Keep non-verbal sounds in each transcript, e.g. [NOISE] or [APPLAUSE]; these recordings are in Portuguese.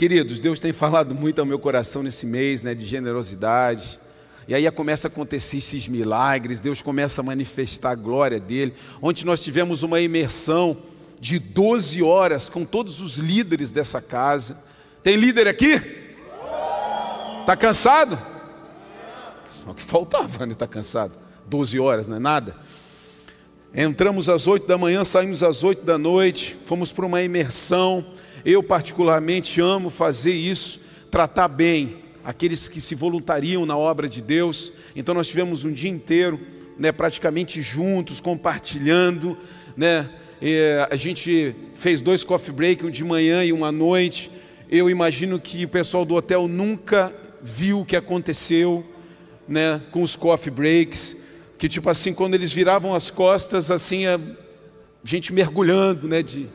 Queridos, Deus tem falado muito ao meu coração nesse mês, né, de generosidade. E aí começa a acontecer esses milagres, Deus começa a manifestar a glória dele. Ontem nós tivemos uma imersão de 12 horas com todos os líderes dessa casa. Tem líder aqui? Está cansado? Só que faltava, né? Está cansado. 12 horas, não é nada. Entramos às 8 da manhã, saímos às 8 da noite, fomos para uma imersão. Eu, particularmente, amo fazer isso, tratar bem aqueles que se voluntariam na obra de Deus. Então, nós tivemos um dia inteiro, né, praticamente juntos, compartilhando, né, e a gente fez dois coffee break, um de manhã e um à noite. Eu imagino que o pessoal do hotel nunca viu o que aconteceu né, com os coffee breaks. Que tipo assim, quando eles viravam as costas, assim, a gente mergulhando, né? De...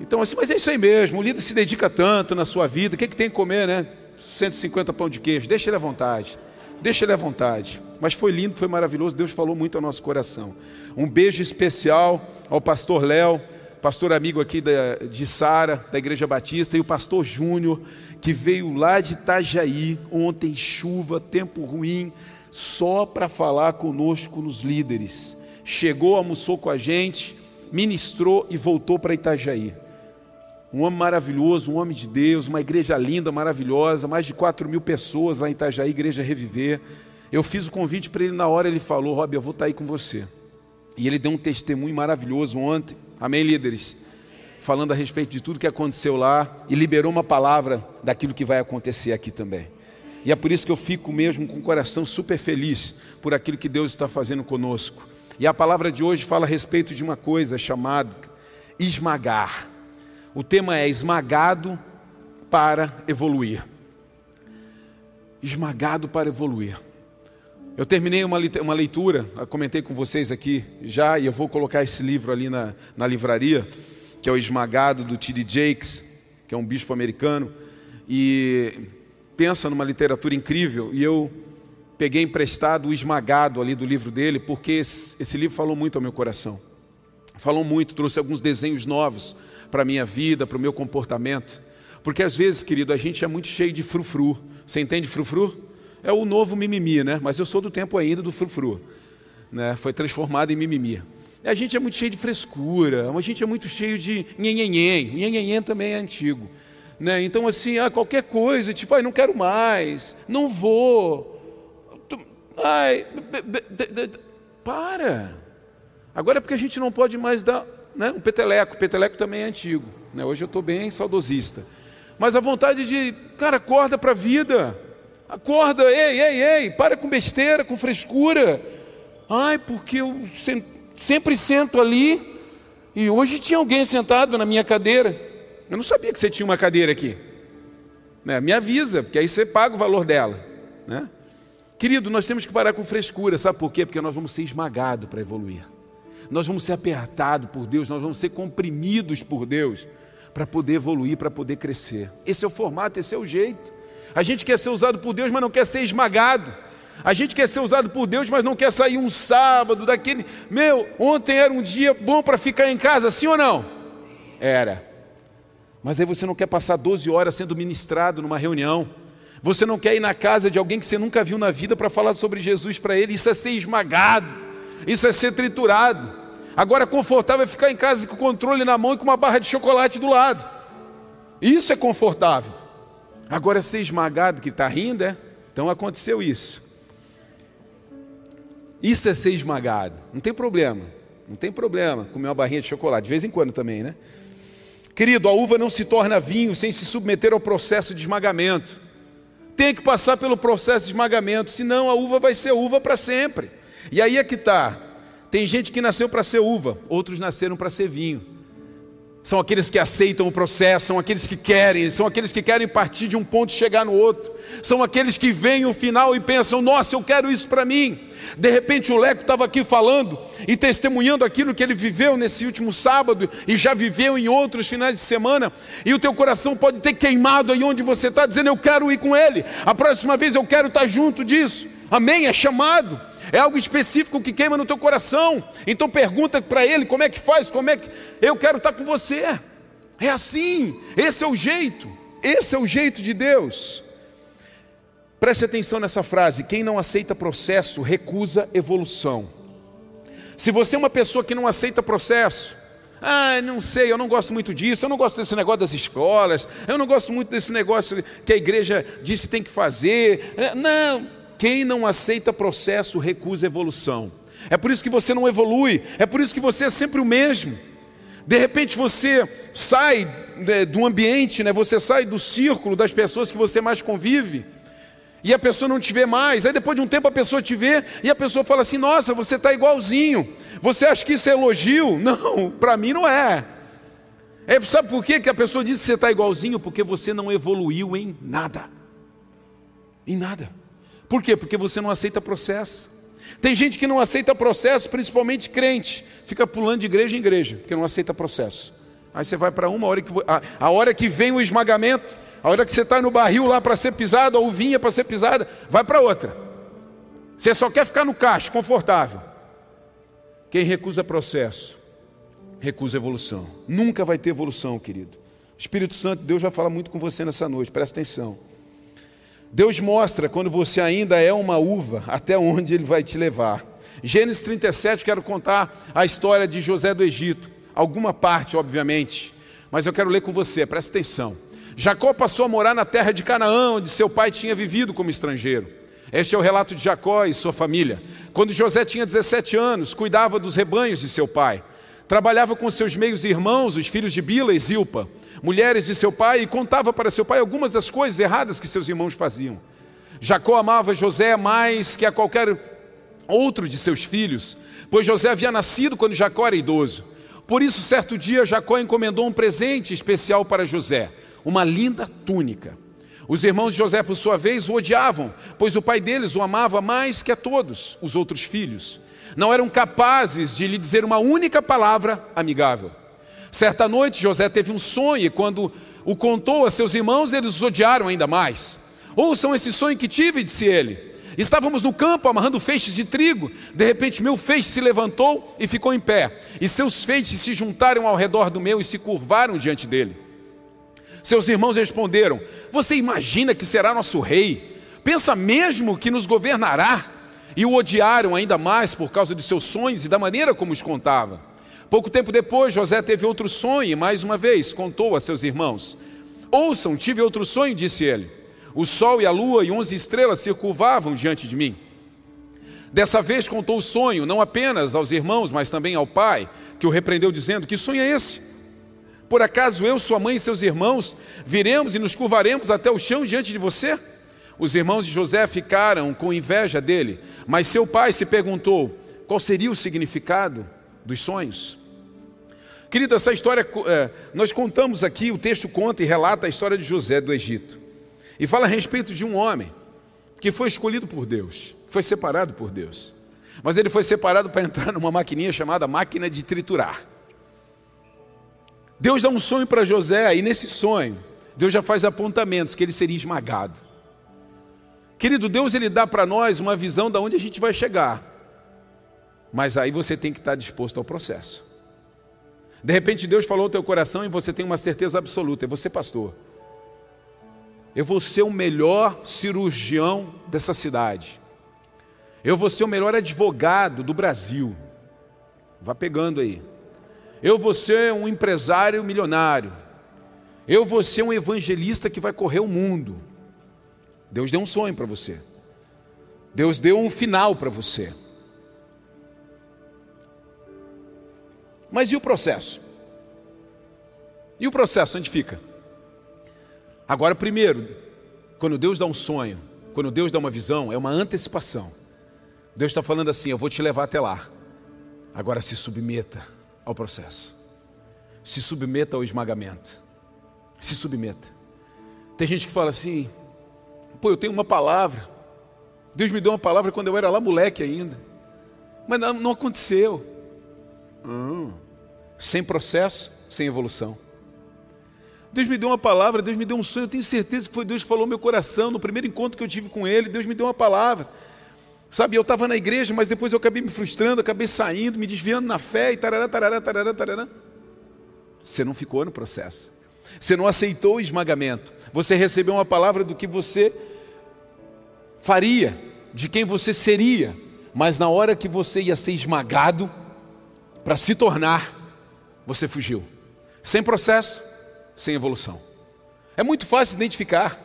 Então, assim, mas é isso aí mesmo, o líder se dedica tanto na sua vida, o que, é que tem que comer, né? 150 pão de queijo, deixa ele à vontade. Deixa ele à vontade. Mas foi lindo, foi maravilhoso, Deus falou muito ao nosso coração. Um beijo especial ao pastor Léo, pastor amigo aqui da, de Sara, da Igreja Batista, e o pastor Júnior, que veio lá de Itajaí, ontem chuva, tempo ruim, só para falar conosco nos líderes. Chegou, almoçou com a gente, ministrou e voltou para Itajaí. Um homem maravilhoso, um homem de Deus, uma igreja linda, maravilhosa, mais de 4 mil pessoas lá em Itajaí, Igreja Reviver. Eu fiz o convite para ele na hora, ele falou: Rob, eu vou estar tá aí com você. E ele deu um testemunho maravilhoso ontem, amém, líderes? Falando a respeito de tudo que aconteceu lá e liberou uma palavra daquilo que vai acontecer aqui também. E é por isso que eu fico mesmo com o coração super feliz por aquilo que Deus está fazendo conosco. E a palavra de hoje fala a respeito de uma coisa chamada esmagar. O tema é esmagado para evoluir. Esmagado para evoluir. Eu terminei uma, leitura, comentei com vocês aqui já, e eu vou colocar esse livro ali na, na livraria, que é o Esmagado, do T.D. Jakes, que é um bispo americano, e pensa numa literatura incrível, e eu peguei emprestado o Esmagado ali do livro dele, porque esse, esse livro falou muito ao meu coração. Falou muito, trouxe alguns desenhos novos para a minha vida, para o meu comportamento. Porque às vezes, querido, a gente é muito cheio de frufru. Você entende frufru? é o novo mimimi, né? Mas eu sou do tempo ainda do frufru, né? Foi transformado em mimimi. A gente é muito cheio de frescura, a gente é muito cheio de nhenhenhen. Nhenhenhen também é antigo. Né? Então, assim, ah, qualquer coisa, tipo, ai, não quero mais, não vou. Ai, para. Agora é porque a gente não pode mais dar né, um peteleco. Peteleco também é antigo. Né? Hoje eu estou bem saudosista. Mas a vontade de, cara, acorda para a vida. Acorda, ei, ei, ei, para com besteira, com frescura. Ai, porque eu sempre sento ali e hoje tinha alguém sentado na minha cadeira. Eu não sabia que você tinha uma cadeira aqui. Né? Me avisa, porque aí você paga o valor dela. Né? Querido, nós temos que parar com frescura, sabe por quê? Porque nós vamos ser esmagados para evoluir. Nós vamos ser apertados por Deus, nós vamos ser comprimidos por Deus para poder evoluir, para poder crescer. Esse é o formato, esse é o jeito. A gente quer ser usado por Deus, mas não quer ser esmagado. A gente quer ser usado por Deus, mas não quer sair um sábado daquele. Meu, ontem era um dia bom para ficar em casa, sim ou não? Era. Mas aí você não quer passar 12 horas sendo ministrado numa reunião. Você não quer ir na casa de alguém que você nunca viu na vida para falar sobre Jesus para ele. Isso é ser esmagado. Isso é ser triturado. Agora, confortável é ficar em casa com o controle na mão e com uma barra de chocolate do lado. Isso é confortável. Agora ser esmagado que está rindo, é? Então aconteceu isso. Isso é ser esmagado. Não tem problema. Não tem problema comer uma barrinha de chocolate, de vez em quando também, né? Querido, a uva não se torna vinho sem se submeter ao processo de esmagamento. Tem que passar pelo processo de esmagamento, senão a uva vai ser uva para sempre. E aí é que está. Tem gente que nasceu para ser uva, outros nasceram para ser vinho são aqueles que aceitam o processo, são aqueles que querem, são aqueles que querem partir de um ponto e chegar no outro, são aqueles que veem o final e pensam: nossa, eu quero isso para mim. De repente o Leco estava aqui falando e testemunhando aquilo que ele viveu nesse último sábado e já viveu em outros finais de semana, e o teu coração pode ter queimado aí onde você está, dizendo: eu quero ir com ele, a próxima vez eu quero estar junto disso. Amém? É chamado é algo específico que queima no teu coração. Então pergunta para ele como é que faz, como é que eu quero estar com você. É assim, esse é o jeito. Esse é o jeito de Deus. Preste atenção nessa frase: quem não aceita processo recusa evolução. Se você é uma pessoa que não aceita processo, ah, não sei, eu não gosto muito disso, eu não gosto desse negócio das escolas, eu não gosto muito desse negócio que a igreja diz que tem que fazer. É, não, quem não aceita processo recusa evolução. É por isso que você não evolui, é por isso que você é sempre o mesmo. De repente você sai né, do ambiente, né, você sai do círculo das pessoas que você mais convive e a pessoa não te vê mais. Aí depois de um tempo a pessoa te vê e a pessoa fala assim: Nossa, você está igualzinho. Você acha que isso é elogio? [LAUGHS] Não, para mim não é. é. Sabe por quê que a pessoa diz que você está igualzinho? Porque você não evoluiu em nada. Em nada. Por quê? Porque você não aceita processo. Tem gente que não aceita processo, principalmente crente, fica pulando de igreja em igreja, porque não aceita processo. Aí você vai para uma hora que a, a hora que vem o esmagamento, a hora que você está no barril lá para ser pisado, a uvinha para ser pisada, vai para outra. Você só quer ficar no caixa, confortável. Quem recusa processo, recusa evolução. Nunca vai ter evolução, querido. Espírito Santo, Deus vai falar muito com você nessa noite, presta atenção. Deus mostra quando você ainda é uma uva, até onde Ele vai te levar. Gênesis 37, quero contar a história de José do Egito. Alguma parte, obviamente, mas eu quero ler com você, presta atenção. Jacó passou a morar na terra de Canaã, onde seu pai tinha vivido como estrangeiro. Este é o relato de Jacó e sua família. Quando José tinha 17 anos, cuidava dos rebanhos de seu pai. Trabalhava com seus meios irmãos, os filhos de Bila e Zilpa, mulheres de seu pai, e contava para seu pai algumas das coisas erradas que seus irmãos faziam. Jacó amava José mais que a qualquer outro de seus filhos, pois José havia nascido quando Jacó era idoso. Por isso, certo dia, Jacó encomendou um presente especial para José uma linda túnica. Os irmãos de José, por sua vez, o odiavam, pois o pai deles o amava mais que a todos os outros filhos. Não eram capazes de lhe dizer uma única palavra amigável. Certa noite, José teve um sonho e, quando o contou a seus irmãos, eles os odiaram ainda mais. Ouçam esse sonho que tive, disse ele. Estávamos no campo amarrando feixes de trigo. De repente, meu feixe se levantou e ficou em pé, e seus feixes se juntaram ao redor do meu e se curvaram diante dele. Seus irmãos responderam: Você imagina que será nosso rei? Pensa mesmo que nos governará? E o odiaram ainda mais por causa de seus sonhos e da maneira como os contava. Pouco tempo depois, José teve outro sonho e mais uma vez contou a seus irmãos. Ouçam, tive outro sonho, disse ele. O sol e a lua e onze estrelas se curvavam diante de mim. Dessa vez contou o sonho, não apenas aos irmãos, mas também ao pai, que o repreendeu, dizendo: Que sonho é esse? Por acaso eu, sua mãe e seus irmãos viremos e nos curvaremos até o chão diante de você? Os irmãos de José ficaram com inveja dele, mas seu pai se perguntou qual seria o significado dos sonhos. Querido, essa história, é, nós contamos aqui, o texto conta e relata a história de José do Egito. E fala a respeito de um homem que foi escolhido por Deus, foi separado por Deus. Mas ele foi separado para entrar numa maquininha chamada máquina de triturar. Deus dá um sonho para José, e nesse sonho, Deus já faz apontamentos que ele seria esmagado. Querido, Deus ele dá para nós uma visão de onde a gente vai chegar. Mas aí você tem que estar disposto ao processo. De repente Deus falou no teu coração e você tem uma certeza absoluta, é você pastor. Eu vou ser o melhor cirurgião dessa cidade. Eu vou ser o melhor advogado do Brasil. Vá pegando aí. Eu vou ser um empresário milionário. Eu vou ser um evangelista que vai correr o mundo. Deus deu um sonho para você. Deus deu um final para você. Mas e o processo? E o processo onde fica? Agora, primeiro, quando Deus dá um sonho, quando Deus dá uma visão, é uma antecipação. Deus está falando assim: eu vou te levar até lá. Agora se submeta ao processo. Se submeta ao esmagamento. Se submeta. Tem gente que fala assim: pô, eu tenho uma palavra. Deus me deu uma palavra quando eu era lá moleque ainda. Mas não, aconteceu. Hum. Sem processo, sem evolução. Deus me deu uma palavra, Deus me deu um sonho, eu tenho certeza que foi Deus que falou no meu coração, no primeiro encontro que eu tive com Ele, Deus me deu uma palavra. Sabe, eu estava na igreja, mas depois eu acabei me frustrando, acabei saindo, me desviando na fé e tarará, tarará, tarará, tarará. Você não ficou no processo. Você não aceitou o esmagamento. Você recebeu uma palavra do que você faria, de quem você seria, mas na hora que você ia ser esmagado para se tornar, você fugiu. Sem processo, sem evolução. É muito fácil identificar.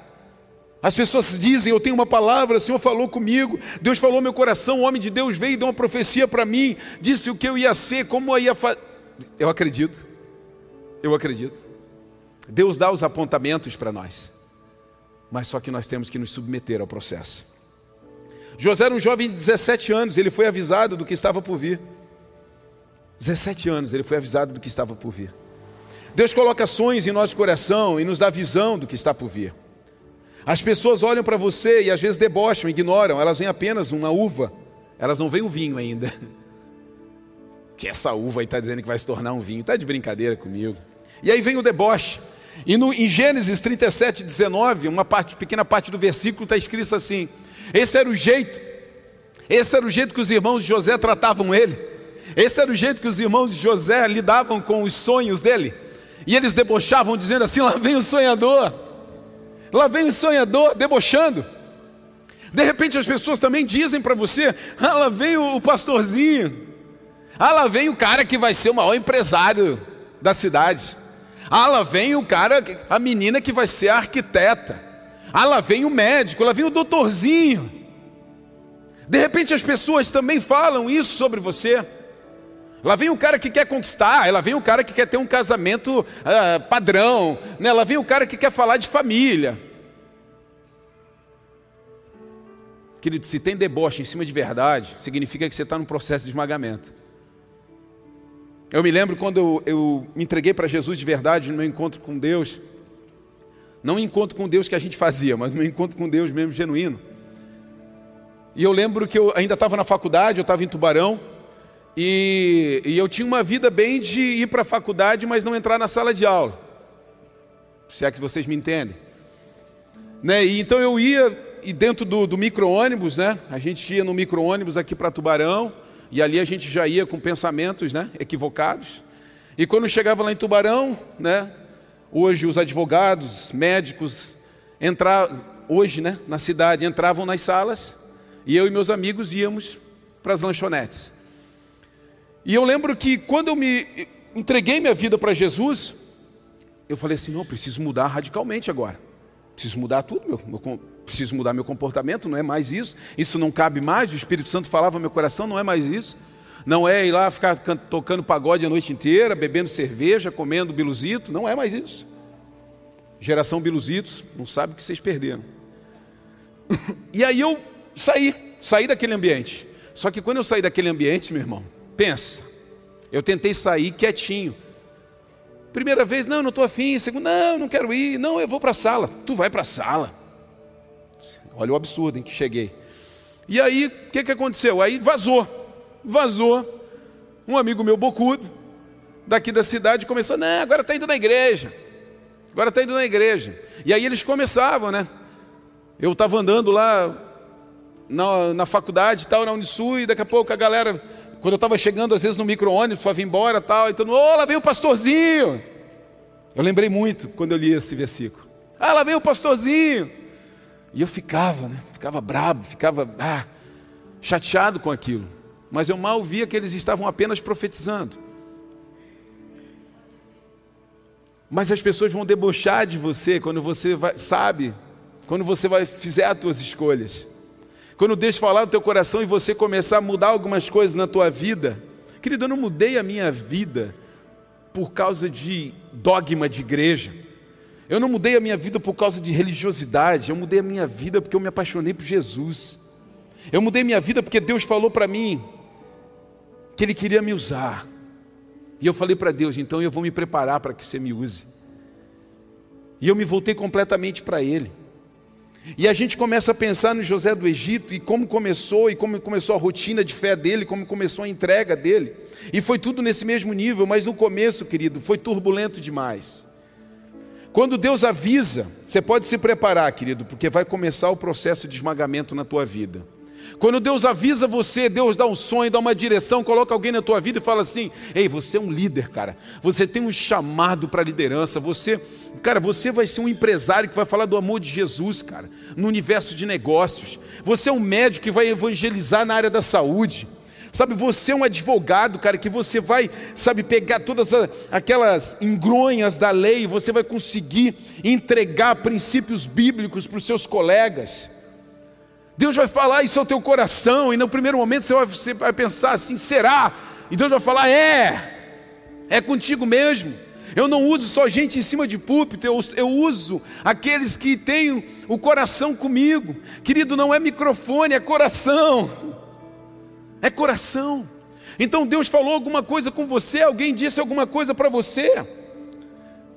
As pessoas dizem: Eu tenho uma palavra, o Senhor falou comigo, Deus falou meu coração, o homem de Deus veio e deu uma profecia para mim, disse o que eu ia ser, como eu ia fazer. Eu acredito, eu acredito. Deus dá os apontamentos para nós, mas só que nós temos que nos submeter ao processo. José era um jovem de 17 anos, ele foi avisado do que estava por vir. 17 anos, ele foi avisado do que estava por vir. Deus coloca sonhos em nosso coração e nos dá visão do que está por vir. As pessoas olham para você e às vezes debocham, ignoram, elas veem apenas uma uva, elas não veem o vinho ainda. [LAUGHS] Que essa uva aí está dizendo que vai se tornar um vinho, está de brincadeira comigo. E aí vem o deboche. E no, em Gênesis 37, 19, uma parte, pequena parte do versículo está escrito assim: esse era o jeito, esse era o jeito que os irmãos de José tratavam ele, esse era o jeito que os irmãos de José lidavam com os sonhos dele, e eles debochavam, dizendo assim: [LAUGHS] lá vem o sonhador. Lá vem o sonhador debochando. De repente as pessoas também dizem para você: ah, lá vem o pastorzinho. Ah, lá vem o cara que vai ser o maior empresário da cidade. Ah, lá vem o cara, a menina que vai ser a arquiteta. Ah, lá vem o médico, lá vem o doutorzinho. De repente as pessoas também falam isso sobre você. Lá vem o cara que quer conquistar, lá vem o cara que quer ter um casamento uh, padrão, né? lá vem o cara que quer falar de família. Querido, se tem deboche em cima de verdade, significa que você está num processo de esmagamento. Eu me lembro quando eu, eu me entreguei para Jesus de verdade no meu encontro com Deus. Não encontro com Deus que a gente fazia, mas no encontro com Deus mesmo genuíno. E eu lembro que eu ainda estava na faculdade, eu estava em Tubarão, e, e eu tinha uma vida bem de ir para a faculdade, mas não entrar na sala de aula. Se é que vocês me entendem. Né? E então eu ia e dentro do, do micro-ônibus, né? A gente ia no micro-ônibus aqui para Tubarão, e ali a gente já ia com pensamentos né, equivocados. E quando chegava lá em Tubarão, né, hoje os advogados, médicos, entrar, hoje né, na cidade, entravam nas salas, e eu e meus amigos íamos para as lanchonetes. E eu lembro que quando eu me entreguei minha vida para Jesus, eu falei assim: não, preciso mudar radicalmente agora. Preciso mudar tudo, meu, meu, preciso mudar meu comportamento, não é mais isso. Isso não cabe mais. O Espírito Santo falava no meu coração, não é mais isso. Não é ir lá ficar tocando pagode a noite inteira, bebendo cerveja, comendo biluzito, não é mais isso. Geração biluzitos, não sabe o que vocês perderam. [LAUGHS] e aí eu saí, saí daquele ambiente. Só que quando eu saí daquele ambiente, meu irmão, Pensa, eu tentei sair quietinho. Primeira vez, não, não estou afim. Segunda, não, não quero ir. Não, eu vou para a sala. Tu vai para a sala. Olha o absurdo em que cheguei. E aí, o que, que aconteceu? Aí vazou. Vazou. Um amigo meu bocudo, daqui da cidade, começou, não, agora está indo na igreja. Agora está indo na igreja. E aí eles começavam, né? Eu estava andando lá na, na faculdade, tal, na Unisul, e daqui a pouco a galera quando eu estava chegando, às vezes, no micro-ônibus para vir embora tal, e mundo, oh, lá vem o pastorzinho. Eu lembrei muito quando eu li esse versículo. Ah, lá vem o pastorzinho. E eu ficava, né? Ficava brabo, ficava ah, chateado com aquilo. Mas eu mal via que eles estavam apenas profetizando. Mas as pessoas vão debochar de você quando você vai, sabe, quando você vai fizer as suas escolhas. Quando Deus falar no teu coração e você começar a mudar algumas coisas na tua vida, querido, eu não mudei a minha vida por causa de dogma de igreja. Eu não mudei a minha vida por causa de religiosidade, eu mudei a minha vida porque eu me apaixonei por Jesus. Eu mudei minha vida porque Deus falou para mim que Ele queria me usar. E eu falei para Deus, então eu vou me preparar para que você me use. E eu me voltei completamente para Ele. E a gente começa a pensar no José do Egito e como começou, e como começou a rotina de fé dele, como começou a entrega dele. E foi tudo nesse mesmo nível, mas no começo, querido, foi turbulento demais. Quando Deus avisa, você pode se preparar, querido, porque vai começar o processo de esmagamento na tua vida. Quando Deus avisa você, Deus dá um sonho, dá uma direção, coloca alguém na tua vida e fala assim: "Ei, você é um líder, cara. Você tem um chamado para liderança. Você, cara, você vai ser um empresário que vai falar do amor de Jesus, cara, no universo de negócios. Você é um médico que vai evangelizar na área da saúde. Sabe, você é um advogado, cara, que você vai, sabe, pegar todas aquelas engronhas da lei, você vai conseguir entregar princípios bíblicos para os seus colegas. Deus vai falar isso ao teu coração, e no primeiro momento você vai, pensar assim: será? E Deus vai falar: é, é contigo mesmo. Eu não uso só gente em cima de púlpito, eu, eu uso aqueles que têm o coração comigo. Querido, não é microfone, é coração. É coração. Então Deus falou alguma coisa com você, alguém disse alguma coisa para você.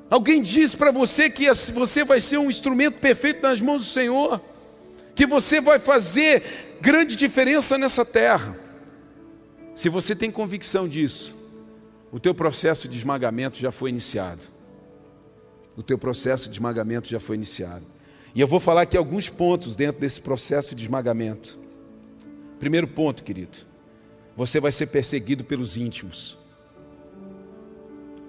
Alguém disse para você que você vai ser um instrumento perfeito nas mãos do Senhor que você vai fazer grande diferença nessa terra. Se você tem convicção disso, o teu processo de esmagamento já foi iniciado. O teu processo de esmagamento já foi iniciado. E eu vou falar aqui alguns pontos dentro desse processo de esmagamento. Primeiro ponto, querido, você vai ser perseguido pelos íntimos.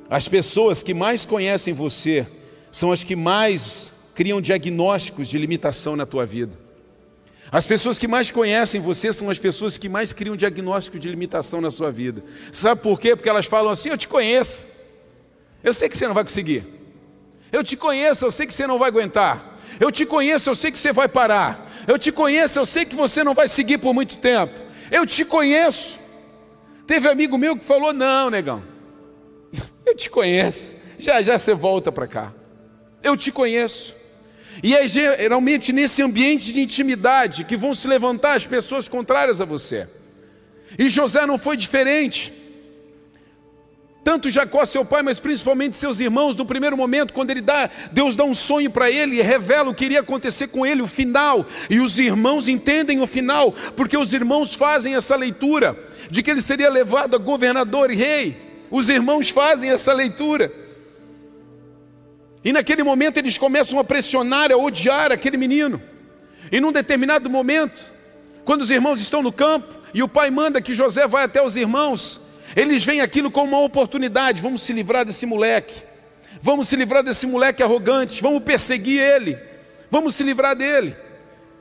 As pessoas que mais conhecem você são as que mais criam diagnósticos de limitação na tua vida. As pessoas que mais conhecem você são as pessoas que mais criam diagnóstico de limitação na sua vida. Sabe por quê? Porque elas falam assim: Eu te conheço, eu sei que você não vai conseguir. Eu te conheço, eu sei que você não vai aguentar. Eu te conheço, eu sei que você vai parar. Eu te conheço, eu sei que você não vai seguir por muito tempo. Eu te conheço. Teve amigo meu que falou: Não, negão, eu te conheço. Já já você volta para cá. Eu te conheço. E é geralmente nesse ambiente de intimidade que vão se levantar as pessoas contrárias a você. E José não foi diferente. Tanto Jacó, seu pai, mas principalmente seus irmãos, no primeiro momento, quando ele dá, Deus dá um sonho para ele e revela o que iria acontecer com ele, o final. E os irmãos entendem o final, porque os irmãos fazem essa leitura de que ele seria levado a governador e rei. Os irmãos fazem essa leitura. E naquele momento eles começam a pressionar, a odiar aquele menino. E num determinado momento, quando os irmãos estão no campo e o pai manda que José vá até os irmãos, eles veem aquilo como uma oportunidade. Vamos se livrar desse moleque. Vamos se livrar desse moleque arrogante. Vamos perseguir ele. Vamos se livrar dele.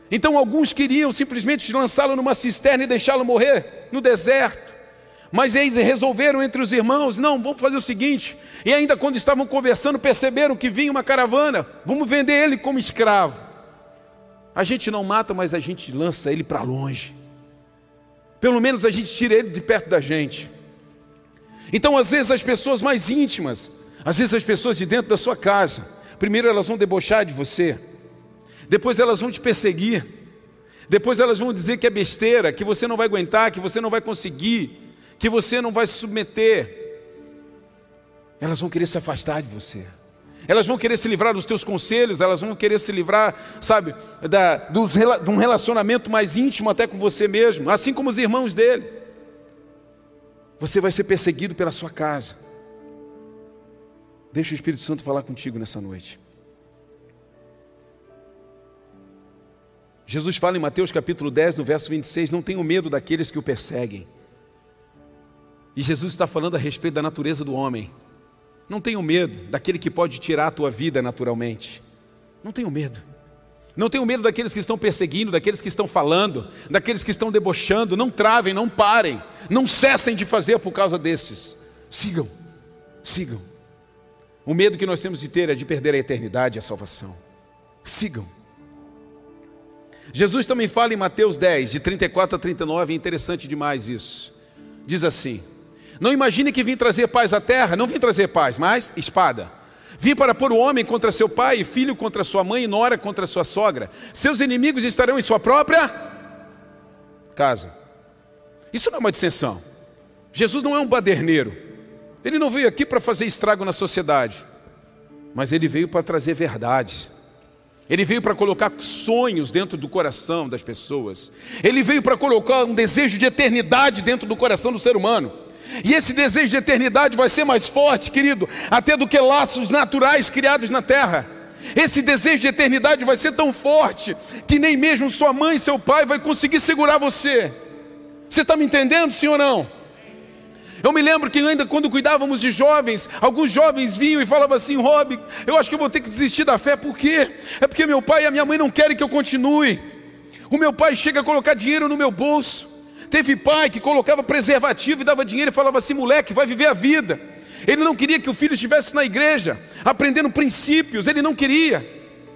Então alguns queriam simplesmente lançá-lo numa cisterna e deixá-lo morrer no deserto. Mas eles resolveram entre os irmãos: não, vamos fazer o seguinte. E ainda quando estavam conversando, perceberam que vinha uma caravana, vamos vender ele como escravo. A gente não mata, mas a gente lança ele para longe. Pelo menos a gente tira ele de perto da gente. Então, às vezes, as pessoas mais íntimas, às vezes, as pessoas de dentro da sua casa, primeiro elas vão debochar de você, depois elas vão te perseguir, depois elas vão dizer que é besteira, que você não vai aguentar, que você não vai conseguir que você não vai se submeter, elas vão querer se afastar de você. Elas vão querer se livrar dos teus conselhos, elas vão querer se livrar, sabe, da, dos, de um relacionamento mais íntimo até com você mesmo, assim como os irmãos dele. Você vai ser perseguido pela sua casa. Deixa o Espírito Santo falar contigo nessa noite. Jesus fala em Mateus capítulo 10, no verso 26, não tenham medo daqueles que o perseguem. E Jesus está falando a respeito da natureza do homem. Não tenho medo daquele que pode tirar a tua vida naturalmente. Não tenho medo. Não tenho medo daqueles que estão perseguindo, daqueles que estão falando, daqueles que estão debochando. Não travem, não parem, não cessem de fazer por causa desses. Sigam, sigam. O medo que nós temos de ter é de perder a eternidade e a salvação. Sigam. Jesus também fala em Mateus 10, de 34 a 39, é interessante demais isso. Diz assim: não imagine que vim trazer paz à terra, não vim trazer paz, mas espada. Vim para pôr o homem contra seu pai, filho contra sua mãe e nora contra sua sogra. Seus inimigos estarão em sua própria casa. Isso não é uma dissensão. Jesus não é um baderneiro. Ele não veio aqui para fazer estrago na sociedade, mas ele veio para trazer verdade. Ele veio para colocar sonhos dentro do coração das pessoas. Ele veio para colocar um desejo de eternidade dentro do coração do ser humano. E esse desejo de eternidade vai ser mais forte, querido, até do que laços naturais criados na terra. Esse desejo de eternidade vai ser tão forte que nem mesmo sua mãe e seu pai vai conseguir segurar você. Você está me entendendo, sim ou não? Eu me lembro que ainda quando cuidávamos de jovens, alguns jovens vinham e falavam assim: Rob, eu acho que eu vou ter que desistir da fé, por quê? É porque meu pai e a minha mãe não querem que eu continue. O meu pai chega a colocar dinheiro no meu bolso. Teve pai que colocava preservativo e dava dinheiro e falava assim: moleque, vai viver a vida. Ele não queria que o filho estivesse na igreja, aprendendo princípios, ele não queria.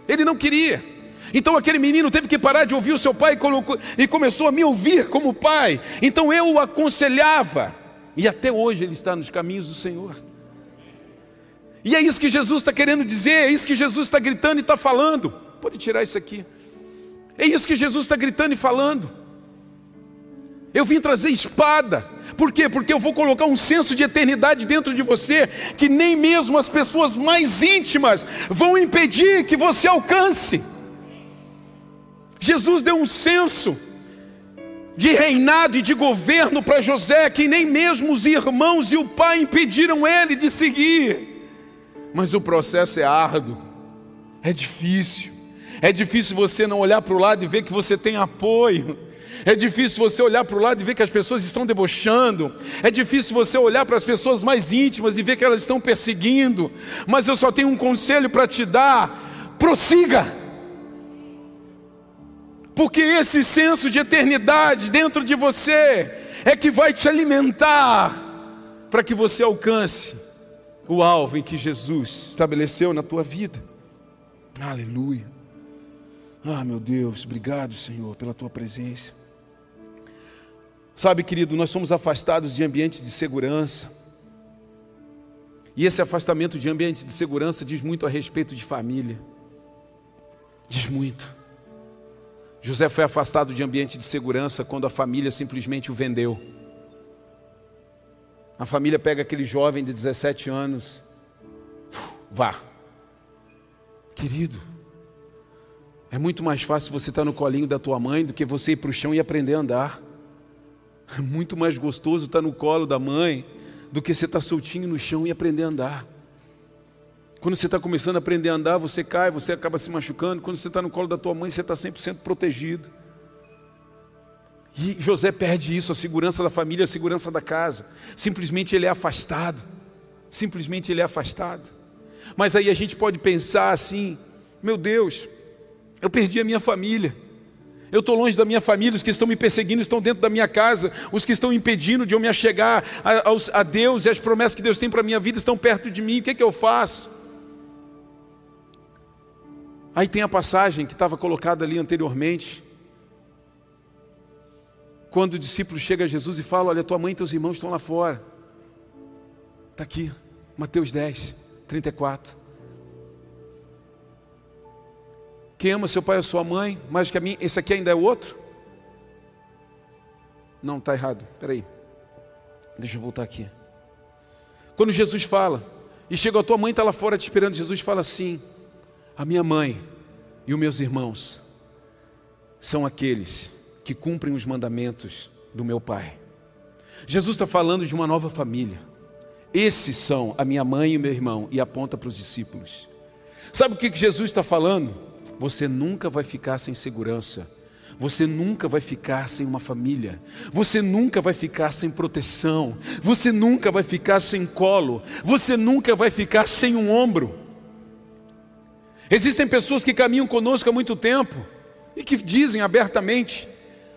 Ele não queria. Então aquele menino teve que parar de ouvir o seu pai e, começou a me ouvir como pai. Então eu o aconselhava. E até hoje ele está nos caminhos do Senhor. E é isso que Jesus está querendo dizer, é isso que Jesus está gritando e está falando. Pode tirar isso aqui. É isso que Jesus está gritando e falando. Eu vim trazer espada. Por quê? Porque eu vou colocar um senso de eternidade dentro de você que nem mesmo as pessoas mais íntimas vão impedir que você alcance. Jesus deu um senso de reinado e de governo para José que nem mesmo os irmãos e o pai impediram ele de seguir. Mas o processo é árduo, é difícil. É difícil você não olhar para o lado e ver que você tem apoio. É difícil você olhar para o lado e ver que as pessoas estão debochando. É difícil você olhar para as pessoas mais íntimas e ver que elas estão perseguindo. Mas eu só tenho um conselho para te dar: prossiga. Porque esse senso de eternidade dentro de você é que vai te alimentar para que você alcance o alvo em que Jesus estabeleceu na tua vida. Aleluia. Ah, meu Deus, obrigado, Senhor, pela tua presença. Sabe, querido, nós somos afastados de ambientes de segurança. E esse afastamento de ambiente de segurança diz muito a respeito de família. Diz muito. José foi afastado de ambiente de segurança quando a família simplesmente o vendeu. A família pega aquele jovem de 17 anos, vá. Querido, é muito mais fácil você estar no colinho da tua mãe do que você ir para o chão e aprender a andar. É muito mais gostoso estar no colo da mãe do que você estar soltinho no chão e aprender a andar. Quando você está começando a aprender a andar, você cai, você acaba se machucando. Quando você está no colo da tua mãe, você está 100% protegido. E José perde isso, a segurança da família, a segurança da casa. Simplesmente ele é afastado. Simplesmente ele é afastado. Mas aí a gente pode pensar assim: meu Deus, eu perdi a minha família. Eu estou longe da minha família, os que estão me perseguindo estão dentro da minha casa, os que estão impedindo de eu me achegar a, a, a Deus e as promessas que Deus tem para a minha vida estão perto de mim, o que, é que eu faço? Aí tem a passagem que estava colocada ali anteriormente, quando o discípulo chega a Jesus e fala: Olha, tua mãe e teus irmãos estão lá fora. Está aqui, Mateus 10, 34. Quem ama seu pai ou sua mãe, mais que a mim, esse aqui ainda é o outro? Não, está errado. Espera aí. Deixa eu voltar aqui. Quando Jesus fala, e chega a tua mãe está lá fora te esperando, Jesus fala assim: A minha mãe e os meus irmãos são aqueles que cumprem os mandamentos do meu Pai. Jesus está falando de uma nova família. Esses são a minha mãe e o meu irmão, e aponta para os discípulos. Sabe o que Jesus está falando? Você nunca vai ficar sem segurança. Você nunca vai ficar sem uma família. Você nunca vai ficar sem proteção. Você nunca vai ficar sem colo. Você nunca vai ficar sem um ombro. Existem pessoas que caminham conosco há muito tempo e que dizem abertamente: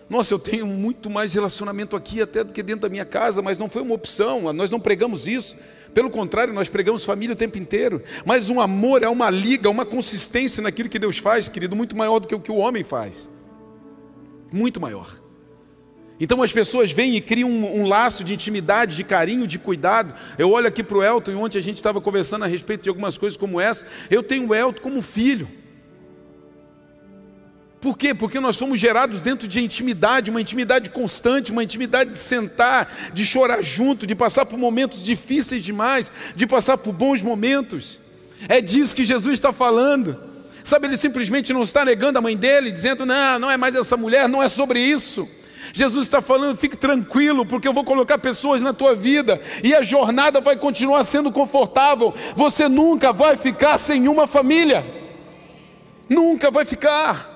Nossa, eu tenho muito mais relacionamento aqui até do que dentro da minha casa, mas não foi uma opção, nós não pregamos isso. Pelo contrário, nós pregamos família o tempo inteiro. Mas um amor é uma liga, uma consistência naquilo que Deus faz, querido, muito maior do que o que o homem faz. Muito maior. Então as pessoas vêm e criam um, um, laço de intimidade, de carinho, de cuidado. Eu olho aqui para o Elton, e ontem a gente estava conversando a respeito de algumas coisas como essa. Eu tenho o Elton como filho. Por quê? Porque nós somos gerados dentro de intimidade, uma intimidade constante, uma intimidade de sentar, de chorar junto, de passar por momentos difíceis demais, de passar por bons momentos. É disso que Jesus está falando. Sabe, ele simplesmente não está negando a mãe dele, dizendo, não, não é mais essa mulher, não é sobre isso. Jesus está falando, fique tranquilo, porque eu vou colocar pessoas na tua vida e a jornada vai continuar sendo confortável. Você nunca vai ficar sem uma família. Nunca vai ficar.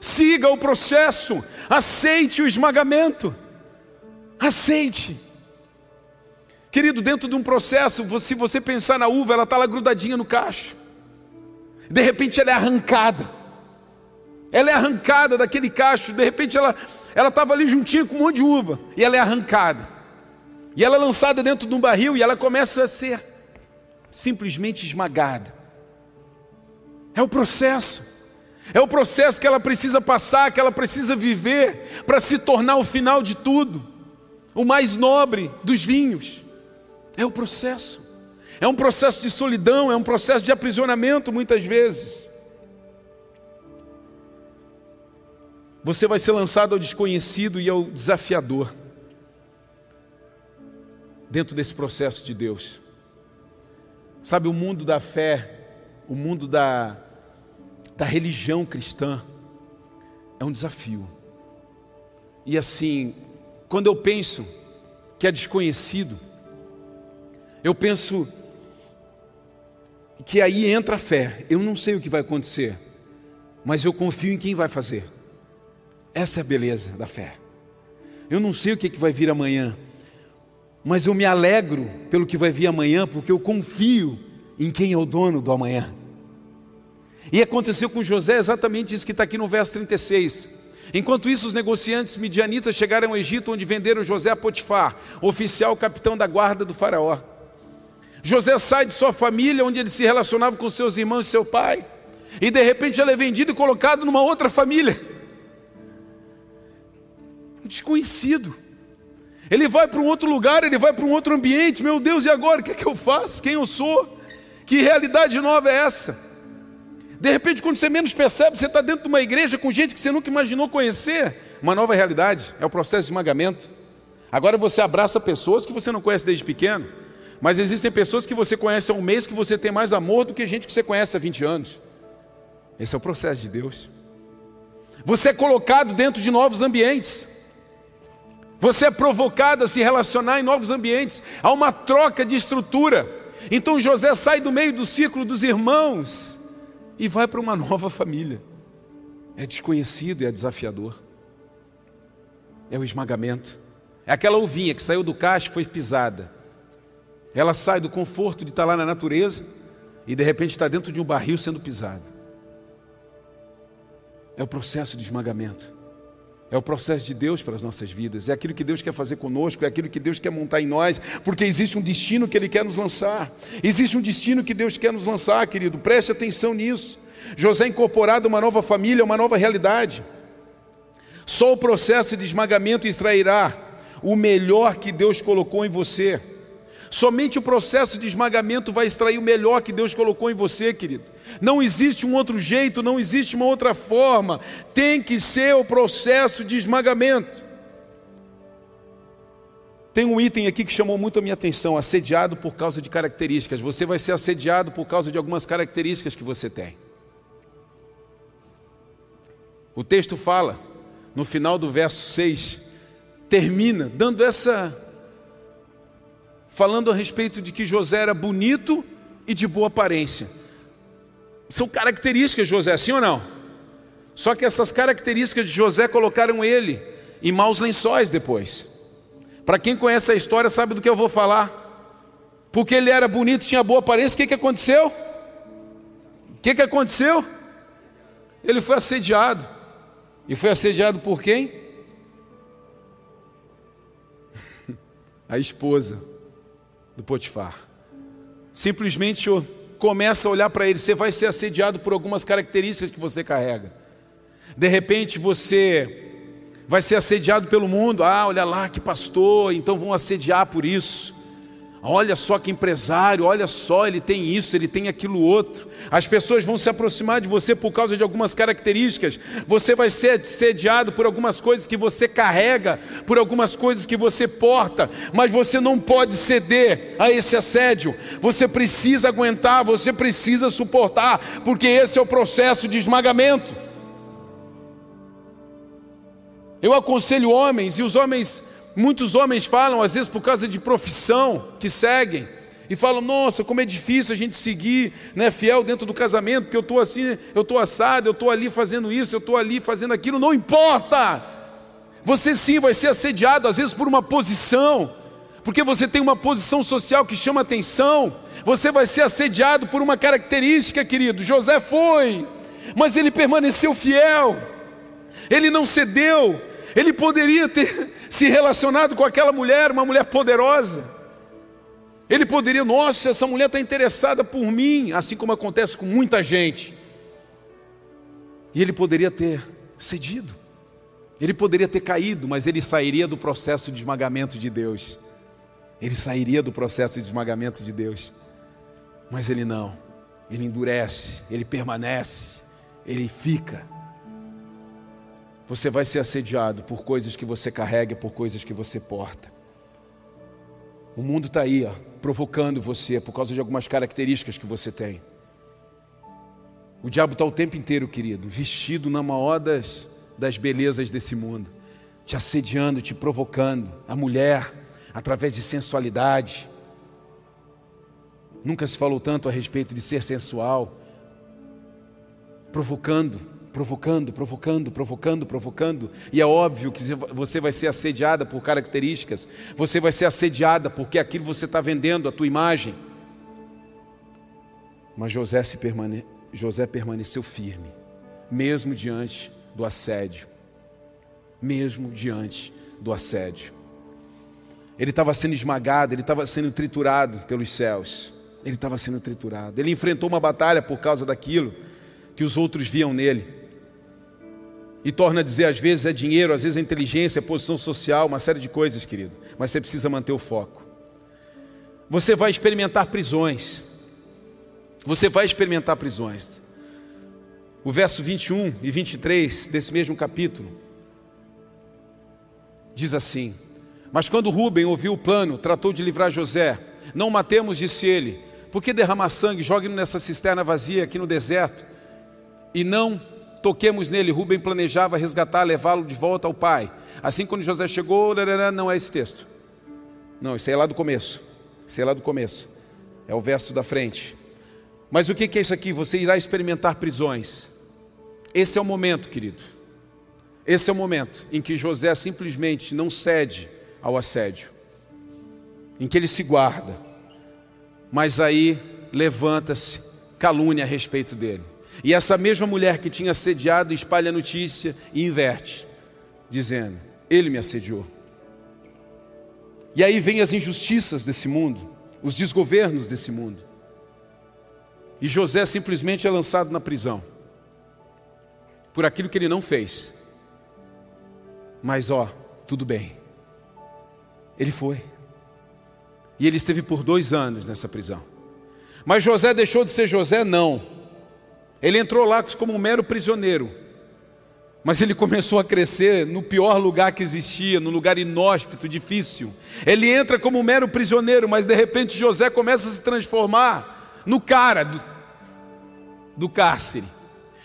Siga o processo, aceite o esmagamento. Aceite. Querido, dentro de um processo, se você pensar na uva, ela está lá grudadinha no cacho. De repente ela é arrancada. Ela é arrancada daquele cacho, de repente ela ela estava ali juntinha com um monte de uva, e ela é arrancada. E ela é lançada dentro de um barril e ela começa a ser simplesmente esmagada. É o processo. É o processo que ela precisa passar, que ela precisa viver para se tornar o final de tudo, o mais nobre dos vinhos. É o processo. É um processo de solidão, é um processo de aprisionamento muitas vezes. Você vai ser lançado ao desconhecido e ao desafiador dentro desse processo de Deus. Sabe, o mundo da fé, o mundo da, da religião cristã, é um desafio. E assim, quando eu penso que é desconhecido, eu penso que aí entra a fé. Eu não sei o que vai acontecer, mas eu confio em quem vai fazer. Essa é a beleza da fé. Eu não sei o que, é que vai vir amanhã, mas eu me alegro pelo que vai vir amanhã, porque eu confio em quem é o dono do amanhã. E aconteceu com José exatamente isso que está aqui no verso 36. Enquanto isso, os negociantes midianitas chegaram ao Egito, onde venderam José a Potifar, oficial capitão da guarda do faraó. José sai de sua família, onde ele se relacionava com seus irmãos e seu pai, e de repente ele é vendido e colocado numa outra família desconhecido. Ele vai para um outro lugar, ele vai para um outro ambiente. Meu Deus, e agora? O que é que eu faço? Quem eu sou? Que realidade nova é essa? De repente, quando você menos percebe, você está dentro de uma igreja com gente que você nunca imaginou conhecer. Uma nova realidade, é o processo de esmagamento. Agora você abraça pessoas que você não conhece desde pequeno, mas existem pessoas que você conhece há um mês que você tem mais amor do que gente que você conhece há 20 anos. Esse é o processo de Deus. Você é colocado dentro de novos ambientes. Você é provocado a se relacionar em novos ambientes, há uma troca de estrutura. Então José sai do meio do círculo dos irmãos e vai para uma nova família. É desconhecido e é desafiador. É o esmagamento. É aquela ovinha que saiu do cacho e foi pisada. Ela sai do conforto de estar lá na natureza e de repente está dentro de um barril sendo pisada. É o processo de esmagamento. É o processo de Deus para as nossas vidas, é aquilo que Deus quer fazer conosco, é aquilo que Deus quer montar em nós, porque existe um destino que Ele quer nos lançar, existe um destino que Deus quer nos lançar, querido, preste atenção nisso. José incorporado a uma nova família, uma nova realidade. Só o processo de esmagamento extrairá o melhor que Deus colocou em você. Somente o processo de esmagamento vai extrair o melhor que Deus colocou em você, querido. Não existe um outro jeito, não existe uma outra forma. Tem que ser o processo de esmagamento. Tem um item aqui que chamou muito a minha atenção: assediado por causa de características. Você vai ser assediado por causa de algumas características que você tem. O texto fala, no final do verso 6, termina dando essa falando a respeito de que José era bonito e de boa aparência. São características de José, sim ou não? Só que essas características de José colocaram ele em maus lençóis depois. Para quem conhece a história, sabe do que eu vou falar. Porque ele era bonito, tinha boa aparência, o que, que aconteceu? O que, que aconteceu? Ele foi assediado. E foi assediado por quem? [LAUGHS] a esposa do Potifar. Simplesmente começa a olhar para ele, você vai ser assediado por algumas características que você carrega. De repente você vai ser assediado pelo mundo, ah, olha lá que pastor, então vão assediar por isso. Olha só que empresário, olha só, ele tem isso, ele tem aquilo outro. As pessoas vão se aproximar de você por causa de algumas características. Você vai ser sediado por algumas coisas que você carrega, por algumas coisas que você porta, mas você não pode ceder a esse assédio. Você precisa aguentar, você precisa suportar, porque esse é o processo de esmagamento. Eu aconselho homens, e os homens Muitos homens falam, às vezes por causa de profissão que seguem, e falam: Nossa, como é difícil a gente seguir né, fiel dentro do casamento, porque eu estou assim, eu estou assado, eu estou ali fazendo isso, eu estou ali fazendo aquilo. Não importa. Você sim vai ser assediado, às vezes por uma posição, porque você tem uma posição social que chama atenção. Você vai ser assediado por uma característica, querido. José foi, mas ele permaneceu fiel, ele não cedeu. Ele poderia ter se relacionado com aquela mulher, uma mulher poderosa. Ele poderia, nossa, essa mulher está interessada por mim, assim como acontece com muita gente. E ele poderia ter cedido, ele poderia ter caído, mas ele sairia do processo de esmagamento de Deus. Ele sairia do processo de esmagamento de Deus. Mas ele não, ele endurece, ele permanece, ele fica. Você vai ser assediado por coisas que você carrega, por coisas que você porta. O mundo está aí, ó, provocando você por causa de algumas características que você tem. O diabo está o tempo inteiro, querido, vestido na maior das, das belezas desse mundo, te assediando, te provocando. A mulher, através de sensualidade. Nunca se falou tanto a respeito de ser sensual, provocando provocando, provocando, provocando, provocando. E é óbvio que você vai ser assediada por características, você vai ser assediada porque aquilo você está vendendo, a tua imagem. Mas José, se permane... José permaneceu firme, mesmo diante do assédio. Mesmo diante do assédio. Ele estava sendo esmagado, ele estava sendo triturado pelos céus. Ele estava sendo triturado. Ele enfrentou uma batalha por causa daquilo que os outros viam nele. E torna a dizer, às vezes é dinheiro, às vezes é inteligência, é posição social, uma série de coisas, querido. Mas você precisa manter o foco. Você vai experimentar prisões. Você vai experimentar prisões. O verso 21 e 23 desse mesmo capítulo diz assim: Mas quando Rubem ouviu o plano, tratou de livrar José. Não matemos, disse ele. Por que derramar sangue? Jogue-no nessa cisterna vazia aqui no deserto. E não toquemos nele. Rubem planejava resgatar, levá-lo de volta ao pai. Assim, quando José chegou, não é esse texto. Não, isso aí é lá do começo. Isso aí é lá do começo. É o verso da frente. Mas o que é isso aqui? Você irá experimentar prisões. Esse é o momento, querido. Esse é o momento em que José simplesmente não cede ao assédio, em que ele se guarda, mas aí levanta-se calúnia a respeito dele. E essa mesma mulher que tinha assediado espalha a notícia e inverte, dizendo: Ele me assediou. E aí vem as injustiças desse mundo, os desgovernos desse mundo. E José simplesmente é lançado na prisão por aquilo que ele não fez. Mas ó, tudo bem. Ele foi. E ele esteve por dois anos nessa prisão. Mas José deixou de ser José? Não. Ele entrou lá como um mero prisioneiro, mas ele começou a crescer no pior lugar que existia, no lugar inóspito, difícil. Ele entra como um mero prisioneiro, mas de repente José começa a se transformar no cara do, do cárcere.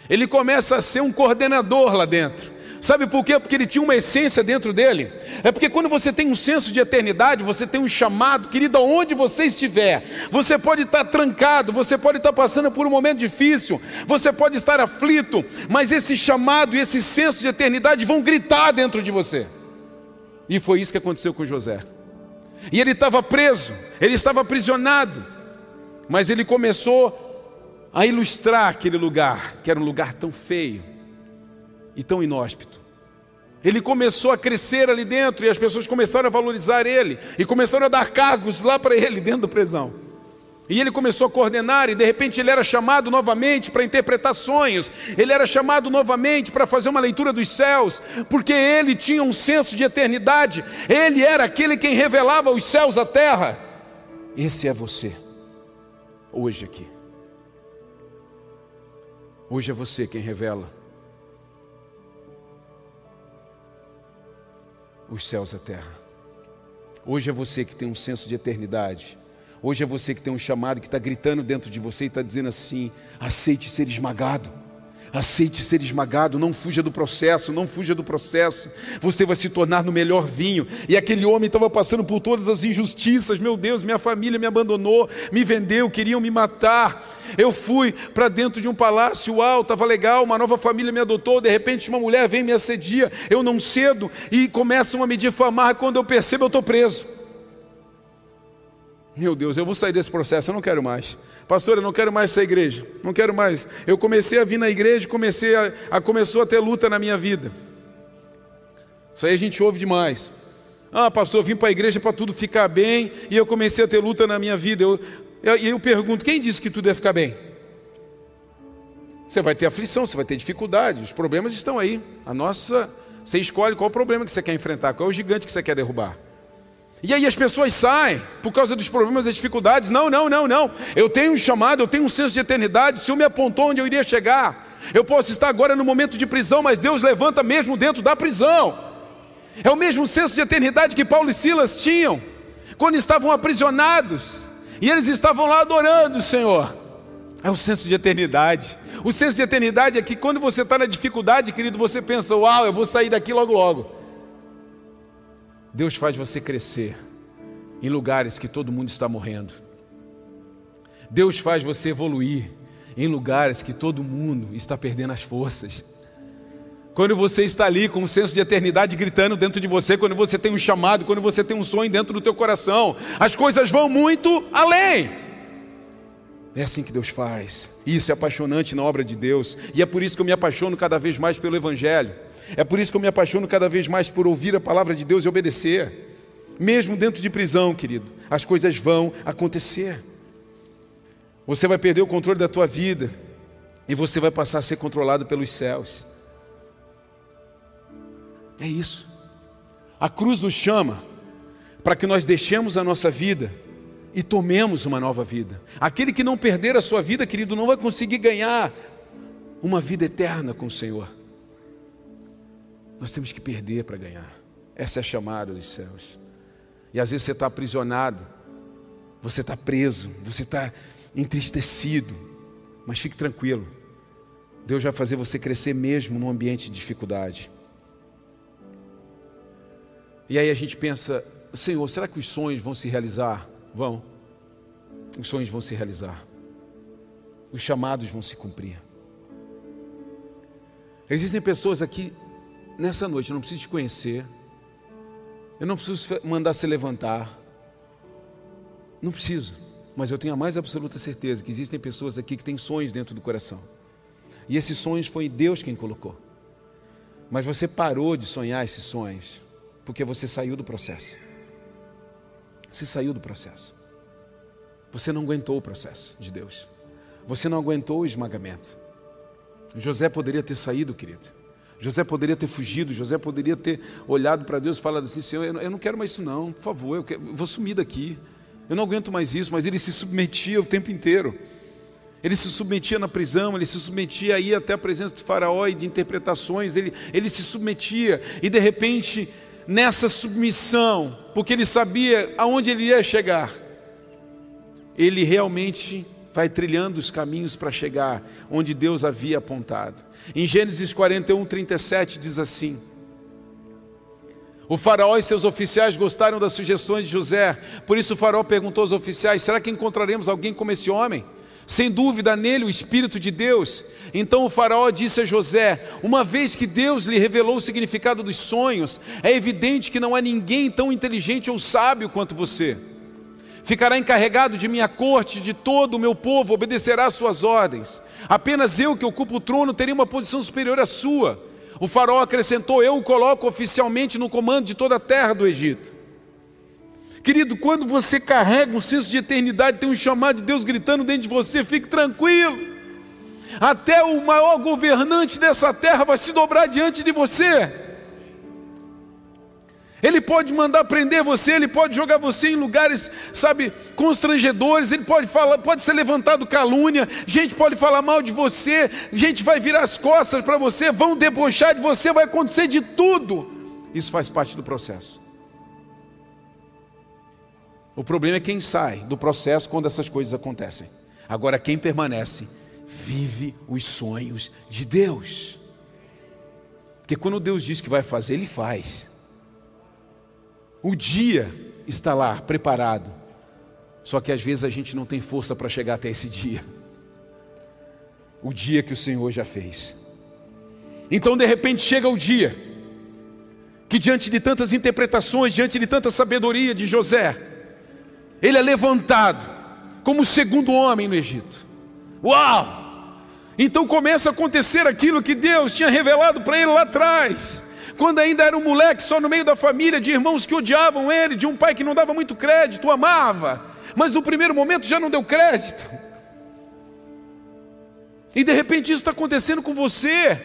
Ele começa a ser um coordenador lá dentro. Sabe por quê? Porque ele tinha uma essência dentro dele. É porque quando você tem um senso de eternidade, você tem um chamado, querido, aonde você estiver, você pode estar trancado, você pode estar passando por um momento difícil, você pode estar aflito, mas esse chamado e esse senso de eternidade vão gritar dentro de você. E foi isso que aconteceu com José. E ele estava preso, ele estava aprisionado, mas ele começou a ilustrar aquele lugar, que era um lugar tão feio, e tão inóspito. Ele começou a crescer ali dentro e as pessoas começaram a valorizar ele e começaram a dar cargos lá para ele [LAUGHS] dentro da prisão. E ele começou a coordenar e de repente ele era chamado novamente para interpretar sonhos. Ele era chamado novamente para fazer uma leitura dos céus, porque ele tinha um senso de eternidade. Ele era aquele quem revelava os céus à terra. Esse é você hoje aqui. Hoje é você quem revela os céus e a terra. Hoje é você que tem um senso de eternidade. Hoje é você que tem um chamado que está gritando dentro de você e está dizendo assim: aceite ser esmagado, Aceite ser esmagado, não fuja do processo, não fuja do processo. Você vai se tornar no melhor vinho. E aquele homem estava passando por todas as injustiças. Meu Deus, minha família me abandonou, me vendeu, queriam me matar. Eu fui para dentro de um palácio, uau, estava legal, uma nova família me adotou. De repente, uma mulher vem me assedia, eu não cedo e começam a me difamar. Quando eu percebo, eu estou preso. Meu Deus, eu vou sair desse processo, eu não quero mais. Pastor, eu não quero mais essa igreja, não quero mais. Eu comecei a vir na igreja, comecei a, a começou a ter luta na minha vida. Isso aí a gente ouve demais. Ah, pastor, eu vim para a igreja para tudo ficar bem e eu comecei a ter luta na minha vida. E eu, eu, eu pergunto, quem disse que tudo ia ficar bem? Você vai ter aflição, você vai ter dificuldade, os problemas estão aí. A nossa, você escolhe qual o problema que você quer enfrentar, qual é o gigante que você quer derrubar. E aí as pessoas saem por causa dos problemas e dificuldades. Não, não, não, não. Eu tenho um chamado, eu tenho um senso de eternidade. O Senhor me apontou onde eu iria chegar. Eu posso estar agora no momento de prisão, mas Deus levanta mesmo dentro da prisão. É o mesmo senso de eternidade que Paulo e Silas tinham quando estavam aprisionados e eles estavam lá adorando o Senhor. É o senso de eternidade. O senso de eternidade é que quando você está na dificuldade, querido, você pensa: Uau, eu vou sair daqui logo, logo. Deus faz você crescer em lugares que todo mundo está morrendo. Deus faz você evoluir em lugares que todo mundo está perdendo as forças. Quando você está ali com um senso de eternidade gritando dentro de você, quando você tem um chamado, quando você tem um sonho dentro do teu coração, as coisas vão muito além. É assim que Deus faz. Isso é apaixonante na obra de Deus, e é por isso que eu me apaixono cada vez mais pelo evangelho. É por isso que eu me apaixono cada vez mais por ouvir a palavra de Deus e obedecer. Mesmo dentro de prisão, querido, as coisas vão acontecer. Você vai perder o controle da tua vida e você vai passar a ser controlado pelos céus. É isso. A cruz nos chama para que nós deixemos a nossa vida e tomemos uma nova vida. Aquele que não perder a sua vida, querido, não vai conseguir ganhar uma vida eterna com o Senhor. Nós temos que perder para ganhar. Essa é a chamada dos céus. E às vezes você está aprisionado, você está preso, você está entristecido, mas fique tranquilo. Deus vai fazer você crescer mesmo num ambiente de dificuldade. E aí a gente pensa, Senhor, será que os sonhos vão se realizar? Vão. Os sonhos vão se realizar. Os chamados vão se cumprir. Existem pessoas aqui nessa noite, eu não preciso te conhecer, eu não preciso mandar se levantar, não preciso, mas eu tenho a mais absoluta certeza que existem pessoas aqui que têm sonhos dentro do coração, e esses sonhos foi Deus quem colocou, mas você parou de sonhar esses sonhos, porque você saiu do processo, você saiu do processo, você não aguentou o processo de Deus, você não aguentou o esmagamento. José poderia ter saído, querido. José poderia ter fugido, José poderia ter olhado para Deus e falado assim: Senhor, eu não quero mais isso, não, por favor, eu, quero, eu vou sumir daqui, eu não aguento mais isso. Mas ele se submetia o tempo inteiro, ele se submetia na prisão, ele se submetia aí até a presença de Faraó e de interpretações, ele, ele se submetia, e de repente, nessa submissão, porque ele sabia aonde ele ia chegar, ele realmente vai trilhando os caminhos para chegar onde Deus havia apontado. Em Gênesis 41, 37 diz assim: O faraó e seus oficiais gostaram das sugestões de José, por isso o faraó perguntou aos oficiais: Será que encontraremos alguém como esse homem? Sem dúvida nele o Espírito de Deus. Então o Faraó disse a José: Uma vez que Deus lhe revelou o significado dos sonhos, é evidente que não há ninguém tão inteligente ou sábio quanto você ficará encarregado de minha corte, de todo o meu povo, obedecerá às suas ordens. Apenas eu que ocupo o trono teria uma posição superior à sua. O faraó acrescentou: Eu o coloco oficialmente no comando de toda a terra do Egito. Querido, quando você carrega um senso de eternidade, tem um chamado de Deus gritando dentro de você, fique tranquilo. Até o maior governante dessa terra vai se dobrar diante de você. Ele pode mandar prender você, ele pode jogar você em lugares, sabe, constrangedores, ele pode falar, pode ser levantado calúnia, gente pode falar mal de você, gente vai virar as costas para você, vão debochar de você, vai acontecer de tudo. Isso faz parte do processo. O problema é quem sai do processo quando essas coisas acontecem. Agora, quem permanece, vive os sonhos de Deus. Porque quando Deus diz que vai fazer, Ele faz. O dia está lá, preparado. Só que às vezes a gente não tem força para chegar até esse dia. O dia que o Senhor já fez. Então, de repente, chega o dia que, diante de tantas interpretações, diante de tanta sabedoria de José, ele é levantado como o segundo homem no Egito. Uau! Então começa a acontecer aquilo que Deus tinha revelado para ele lá atrás, quando ainda era um moleque só no meio da família, de irmãos que odiavam ele, de um pai que não dava muito crédito, amava, mas no primeiro momento já não deu crédito. E de repente isso está acontecendo com você.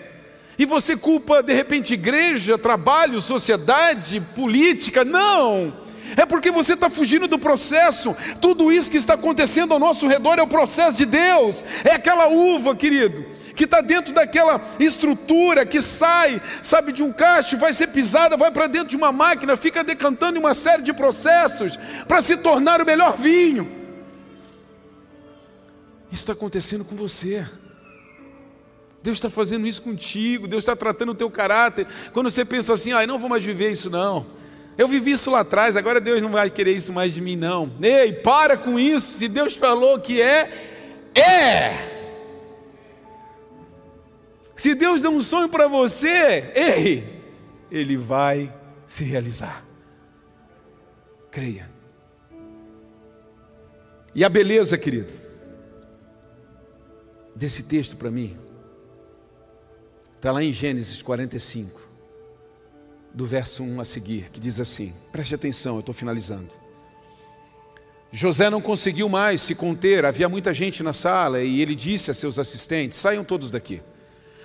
E você culpa de repente igreja, trabalho, sociedade, política? Não! É porque você está fugindo do processo. Tudo isso que está acontecendo ao nosso redor é o processo de Deus. É aquela uva, querido, que está dentro daquela estrutura que sai, sabe, de um cacho, vai ser pisada, vai para dentro de uma máquina, fica decantando em uma série de processos para se tornar o melhor vinho. Isso está acontecendo com você. Deus está fazendo isso contigo, Deus está tratando o teu caráter. Quando você pensa assim, ah, não vou mais viver isso não. Eu vivi isso lá atrás, agora Deus não vai querer isso mais de mim, não. Ei, para com isso. Se Deus falou que é, é. Se Deus deu um sonho para você, ei, ele vai se realizar. Creia. E a beleza, querido, desse texto para mim, está lá em Gênesis 45 do verso 1 a seguir, que diz assim: preste atenção, eu estou finalizando. José não conseguiu mais se conter, havia muita gente na sala e ele disse a seus assistentes: saiam todos daqui.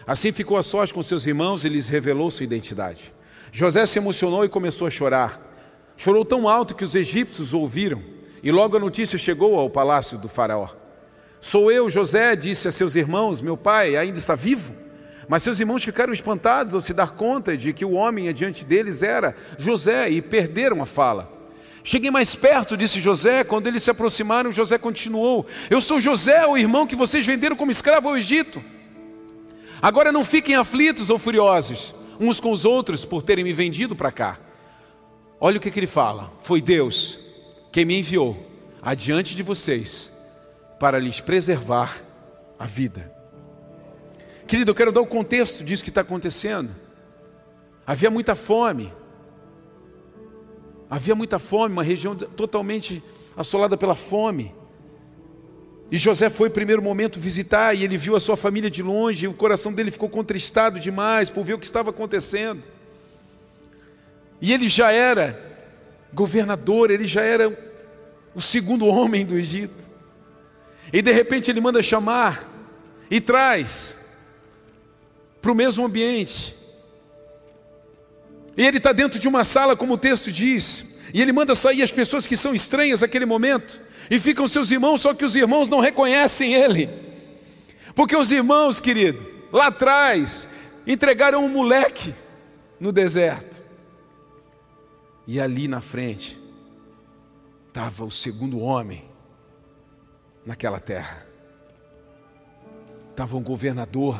Assim ficou a sós com seus irmãos e lhes revelou sua identidade. José se emocionou e começou a chorar. Chorou tão alto que os egípcios ouviram, e logo a notícia chegou ao palácio do Faraó. Sou eu, José, disse a seus irmãos: Meu pai ainda está vivo? Mas seus irmãos ficaram espantados ao se dar conta de que o homem adiante deles era José e perderam a fala. Cheguei mais perto, disse José. Quando eles se aproximaram, José continuou: Eu sou José, o irmão que vocês venderam como escravo ao Egito. Agora não fiquem aflitos ou furiosos uns com os outros por terem me vendido para cá. Olha o que, que ele fala: Foi Deus quem me enviou adiante de vocês para lhes preservar a vida. Querido, eu quero dar o contexto disso que está acontecendo. Havia muita fome. Havia muita fome, uma região totalmente assolada pela fome. E José foi, primeiro momento, visitar e ele viu a sua família de longe, e o coração dele ficou contristado demais por ver o que estava acontecendo. E ele já era governador, ele já era o segundo homem do Egito. E de repente ele manda chamar e traz para o mesmo ambiente. E ele está dentro de uma sala, como o texto diz, e ele manda sair as pessoas que são estranhas naquele momento, e ficam seus irmãos, só que os irmãos não reconhecem ele, porque os irmãos, querido, lá atrás, entregaram um moleque no deserto, e ali na frente estava o segundo homem naquela terra, estava um governador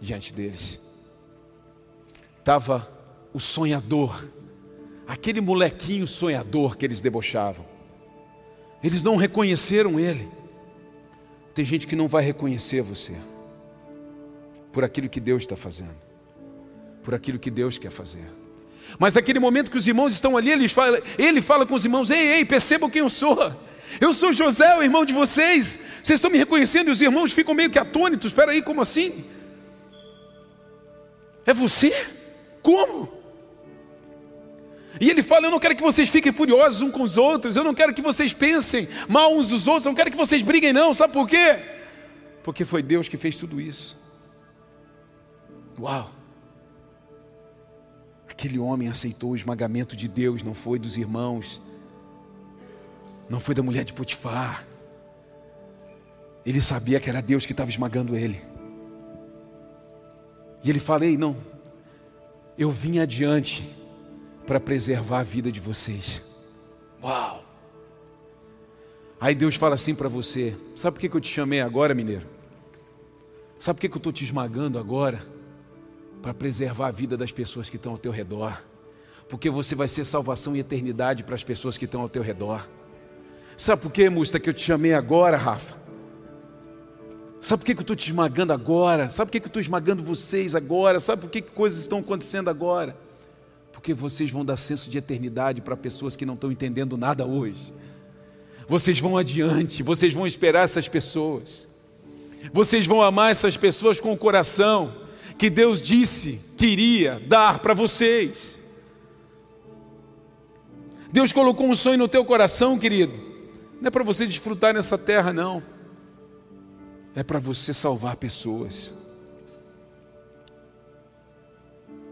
diante deles. Estava o sonhador, aquele molequinho sonhador que eles debochavam. Eles não reconheceram ele. Tem gente que não vai reconhecer você por aquilo que Deus está fazendo, por aquilo que Deus quer fazer. Mas naquele momento que os irmãos estão ali, ele fala, ele fala com os irmãos: Ei, ei, percebam quem eu sou. Eu sou José, o irmão de vocês. Vocês estão me reconhecendo e os irmãos ficam meio que atônitos. Espera aí, como assim? É você? Como? E ele fala: Eu não quero que vocês fiquem furiosos uns com os outros, eu não quero que vocês pensem mal uns dos outros, eu não quero que vocês briguem, não. Sabe por quê? Porque foi Deus que fez tudo isso. Uau! Aquele homem aceitou o esmagamento de Deus, não foi dos irmãos, não foi da mulher de Potifar. Ele sabia que era Deus que estava esmagando ele. E ele fala: Ei, não, eu vim adiante para preservar a vida de vocês. Uau! Aí Deus fala assim para você: Sabe por que eu te chamei agora, mineiro? Sabe por que eu estou te esmagando agora? Para preservar a vida das pessoas que estão ao teu redor. Porque você vai ser salvação e eternidade para as pessoas que estão ao teu redor. Sabe por que, Musta, que eu te chamei agora, Rafa? Sabe por que eu estou te esmagando agora? Sabe por que eu estou esmagando vocês agora? Sabe por que coisas estão acontecendo agora? Porque vocês vão dar senso de eternidade para pessoas que não estão entendendo nada hoje. Vocês vão adiante, vocês vão esperar essas pessoas. Vocês vão amar essas pessoas com o coração que Deus disse que iria dar para vocês. Deus colocou um sonho no teu coração, querido. Não é para você desfrutar nessa terra, não. É para você salvar pessoas.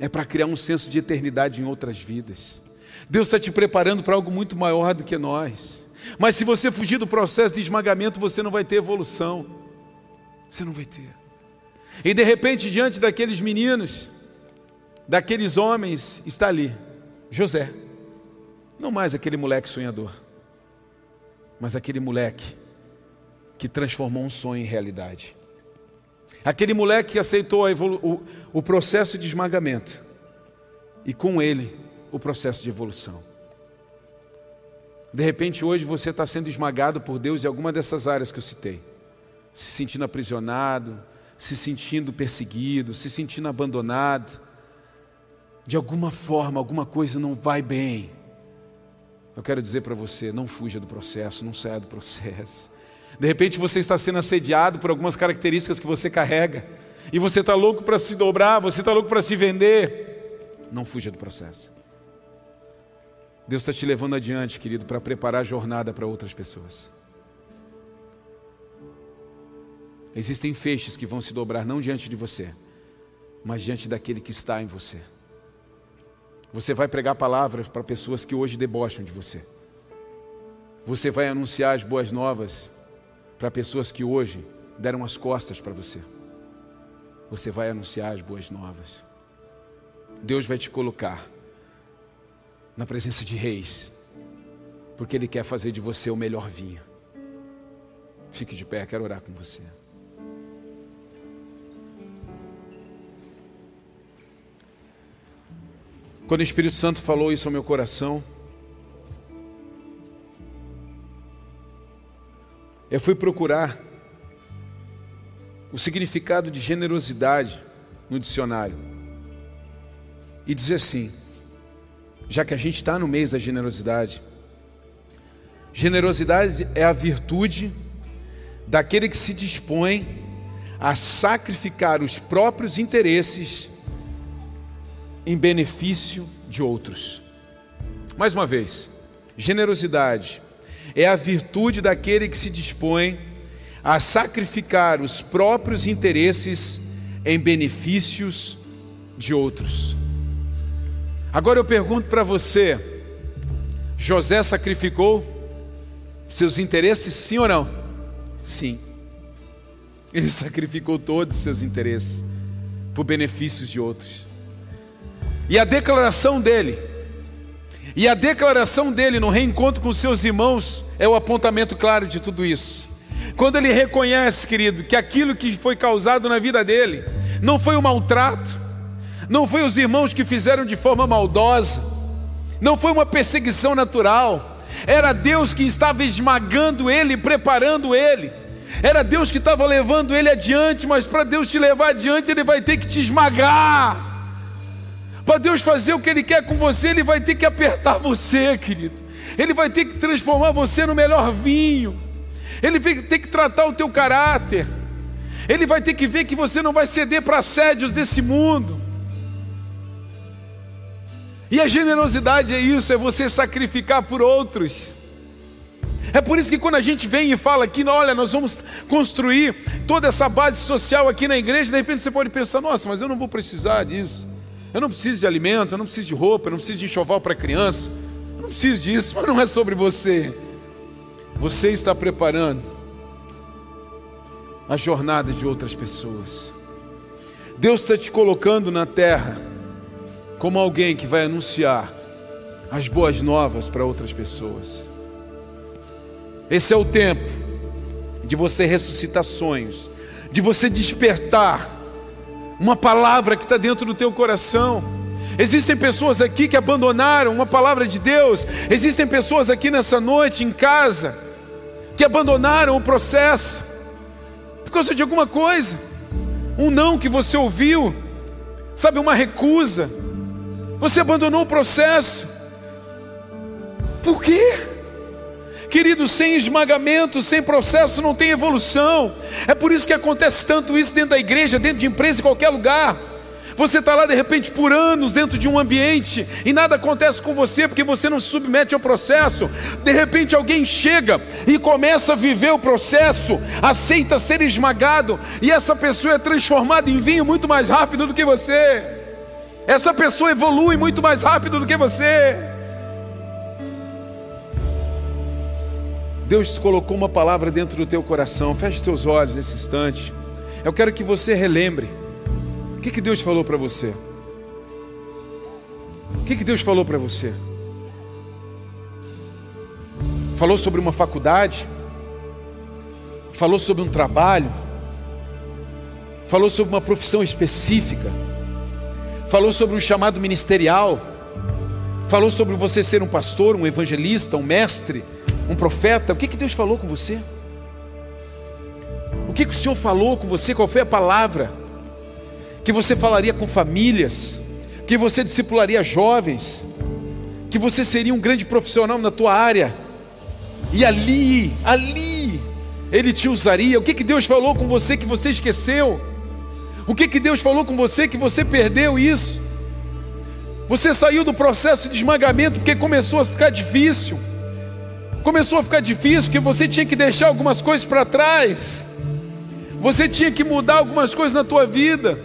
É para criar um senso de eternidade em outras vidas. Deus está te preparando para algo muito maior do que nós. Mas se você fugir do processo de esmagamento, você não vai ter evolução. Você não vai ter. E de repente, diante daqueles meninos, daqueles homens, está ali José. Não mais aquele moleque sonhador, mas aquele moleque que transformou um sonho em realidade. Aquele moleque que aceitou o, o processo de esmagamento e com ele o processo de evolução. De repente, hoje você está sendo esmagado por Deus em alguma dessas áreas que eu citei, se sentindo aprisionado, se sentindo perseguido, se sentindo abandonado. De alguma forma, alguma coisa não vai bem. Eu quero dizer para você: não fuja do processo, não saia do processo. De repente você está sendo assediado por algumas características que você carrega, e você está louco para se dobrar, você está louco para se vender. Não fuja do processo. Deus está te levando adiante, querido, para preparar a jornada para outras pessoas. Existem feixes que vão se dobrar não diante de você, mas diante daquele que está em você. Você vai pregar palavras para pessoas que hoje debocham de você. Você vai anunciar as boas novas para pessoas que hoje deram as costas para você. Você vai anunciar as boas novas. Deus vai te colocar na presença de reis, porque Ele quer fazer de você o melhor vinho. Fique de pé, quero orar com você. Quando o Espírito Santo falou isso ao meu coração, eu fui procurar o significado de generosidade no dicionário e dizer assim: já que a gente está no mês da generosidade, generosidade é a virtude daquele que se dispõe a sacrificar os próprios interesses em benefício de outros. Mais uma vez, generosidade é a virtude daquele que se dispõe a sacrificar os próprios interesses em benefícios de outros. Agora eu pergunto para você: José sacrificou seus interesses, sim ou não? Sim. Ele [LAUGHS] sacrificou todos os seus interesses por benefícios de outros. E a declaração dele, e a declaração dele no reencontro com seus irmãos é o apontamento claro de tudo isso. Quando ele reconhece, querido, que aquilo que foi causado na vida dele não foi o maltrato, não foi os irmãos que fizeram de forma maldosa, não foi uma perseguição natural, era Deus que estava esmagando ele, preparando ele. Era Deus que estava levando ele adiante, mas para Deus te levar adiante, ele vai ter que te esmagar. Para Deus fazer o que Ele quer com você, Ele vai ter que apertar você, querido. Ele vai ter que transformar você no melhor vinho. Ele vai ter que tratar o teu caráter. Ele vai ter que ver que você não vai ceder para assédios desse mundo. E a generosidade é isso, é você sacrificar por outros. É por isso que quando a gente vem e fala aqui, olha, nós vamos construir toda essa base social aqui na igreja, de repente você pode pensar, nossa, mas eu não vou precisar disso. Eu não preciso de alimento, eu não preciso de roupa, eu não preciso de enxoval para criança. Eu não preciso disso, mas não é sobre você. Você está preparando a jornada de outras pessoas. Deus está te colocando na terra como alguém que vai anunciar as boas novas para outras pessoas. Esse é o tempo de você ressuscitar sonhos, de você despertar uma palavra que está dentro do teu coração. Existem pessoas aqui que abandonaram uma palavra de Deus, existem pessoas aqui nessa noite em casa que abandonaram o processo por causa de alguma coisa, um não que você ouviu, sabe, uma recusa, você abandonou o processo, por quê? Querido, sem esmagamento, sem processo, não tem evolução. É por isso que acontece tanto isso dentro da igreja, dentro de empresa, em qualquer lugar. Você está lá de repente por anos dentro de um ambiente e nada acontece com você porque você não se submete ao processo. De repente alguém chega e começa a viver o processo, aceita ser esmagado e essa pessoa é transformada em vinho muito mais rápido do que você. Essa pessoa evolui muito mais rápido do que você. Deus colocou uma palavra dentro do teu coração. Feche teus olhos nesse instante. Eu quero que você relembre. O que, que Deus falou para você? O que, que Deus falou para você? Falou sobre uma faculdade? Falou sobre um trabalho? Falou sobre uma profissão específica? Falou sobre um chamado ministerial? Falou sobre você ser um pastor, um evangelista, um mestre? Um profeta, o que, que Deus falou com você? O que, que o Senhor falou com você? Qual foi a palavra? Que você falaria com famílias, que você discipularia jovens, que você seria um grande profissional na tua área, e ali, ali, Ele te usaria. O que, que Deus falou com você que você esqueceu? O que, que Deus falou com você que você perdeu isso? Você saiu do processo de esmagamento porque começou a ficar difícil começou a ficar difícil, que você tinha que deixar algumas coisas para trás, você tinha que mudar algumas coisas na tua vida,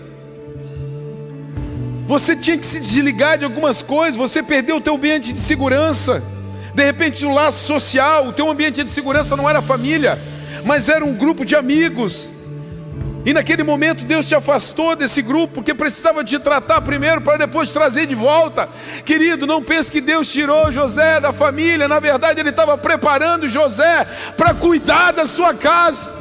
você tinha que se desligar de algumas coisas, você perdeu o teu ambiente de segurança, de repente o laço social, o teu ambiente de segurança não era família, mas era um grupo de amigos, e naquele momento Deus te afastou desse grupo, porque precisava te tratar primeiro para depois trazer de volta. Querido, não pense que Deus tirou José da família, na verdade Ele estava preparando José para cuidar da sua casa.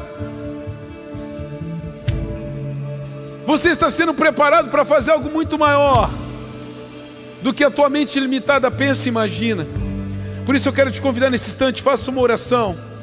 Você está sendo preparado para fazer algo muito maior do que a tua mente limitada pensa e imagina. Por isso eu quero te convidar nesse instante, faça uma oração.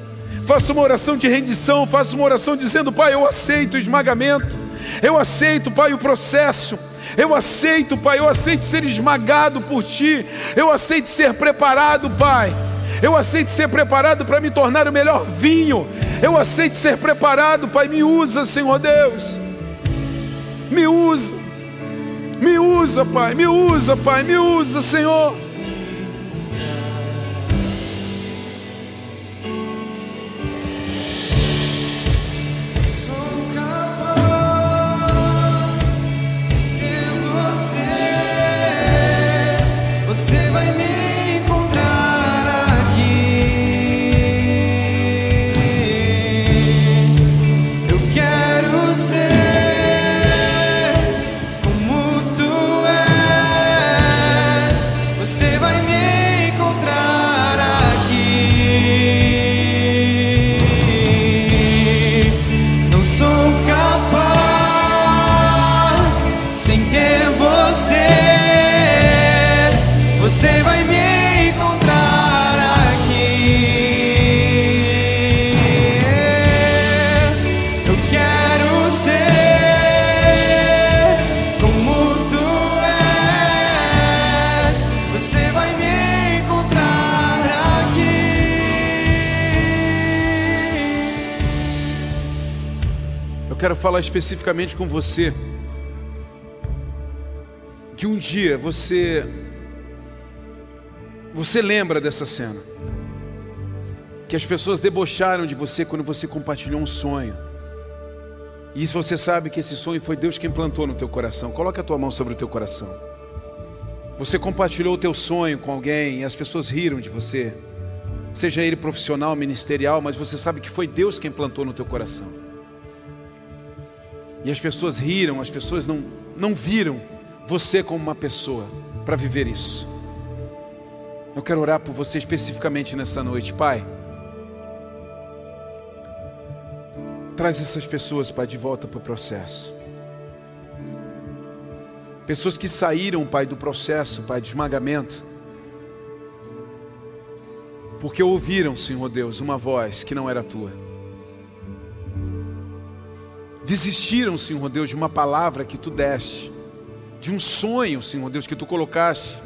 Faça uma oração de rendição, faça uma oração dizendo: Pai, eu aceito o esmagamento, eu aceito, Pai, o processo. Eu aceito, Pai, eu aceito ser esmagado por Ti, eu aceito ser preparado, Pai. Eu aceito ser preparado para me tornar o melhor vinho. Eu aceito ser preparado, Pai. Me usa, Senhor Deus. Me usa. Me usa, Pai. Me usa, Pai. Me usa, Senhor. Especificamente com você. Que um dia você você lembra dessa cena. Que as pessoas debocharam de você quando você compartilhou um sonho. E você sabe que esse sonho foi Deus quem plantou no teu coração. Coloca a tua mão sobre o teu coração. Você compartilhou o teu sonho com alguém e as pessoas riram de você. Seja ele profissional, ministerial, mas você sabe que foi Deus quem plantou no teu coração. E as pessoas riram, as pessoas não, não viram você como uma pessoa para viver isso. Eu quero orar por você especificamente nessa noite, Pai. Traz essas pessoas, Pai, de volta para o processo. Pessoas que saíram, Pai, do processo, Pai, de esmagamento. Porque ouviram, Senhor Deus, uma voz que não era tua. Desistiram, Senhor Deus, de uma palavra que tu deste, de um sonho, Senhor Deus, que tu colocaste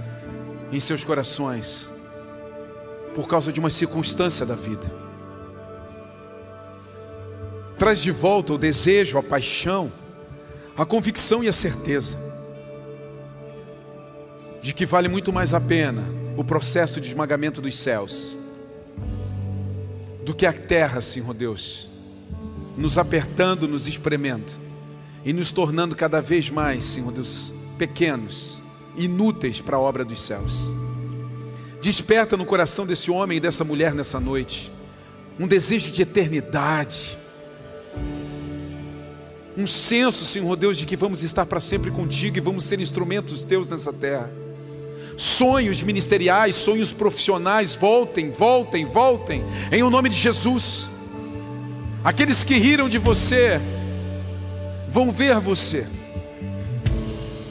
em seus corações, por causa de uma circunstância da vida. Traz de volta o desejo, a paixão, a convicção e a certeza de que vale muito mais a pena o processo de esmagamento dos céus do que a terra, Senhor Deus, nos apertando, nos espremendo e nos tornando cada vez mais, Senhor Deus, pequenos, inúteis para a obra dos céus. Desperta no coração desse homem e dessa mulher nessa noite um desejo de eternidade um senso, Senhor Deus, de que vamos estar para sempre contigo e vamos ser instrumentos teus nessa terra. Sonhos ministeriais, sonhos profissionais, voltem, voltem, voltem, em o nome de Jesus. Aqueles que riram de você, vão ver você,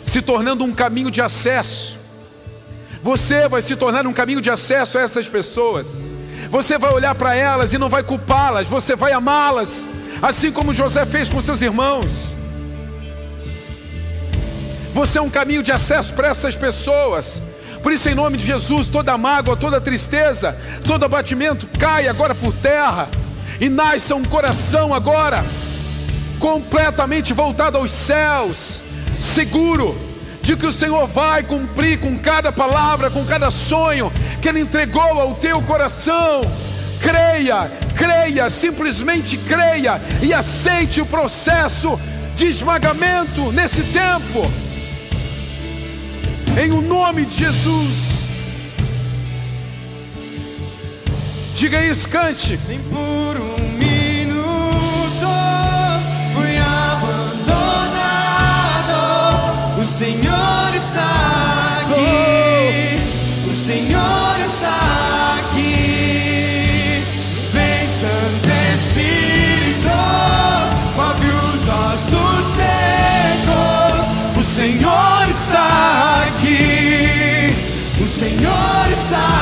se tornando um caminho de acesso. Você vai se tornar um caminho de acesso a essas pessoas. Você vai olhar para elas e não vai culpá-las, você vai amá-las assim como José fez com seus irmãos. Você é um caminho de acesso para essas pessoas. Por isso, em nome de Jesus, toda mágoa, toda tristeza, todo abatimento cai agora por terra e nasça um coração agora completamente voltado aos céus, seguro de que o Senhor vai cumprir com cada palavra, com cada sonho que Ele entregou ao teu coração. Creia, creia, simplesmente creia e aceite o processo de esmagamento nesse tempo. Em o nome de Jesus. Diga isso, cante. Nem por um minuto fui abandonado. O Senhor está aqui. Oh. O Senhor está aqui. Vem, Santo Espírito, move os ossos secos. O Senhor está aqui. O Senhor está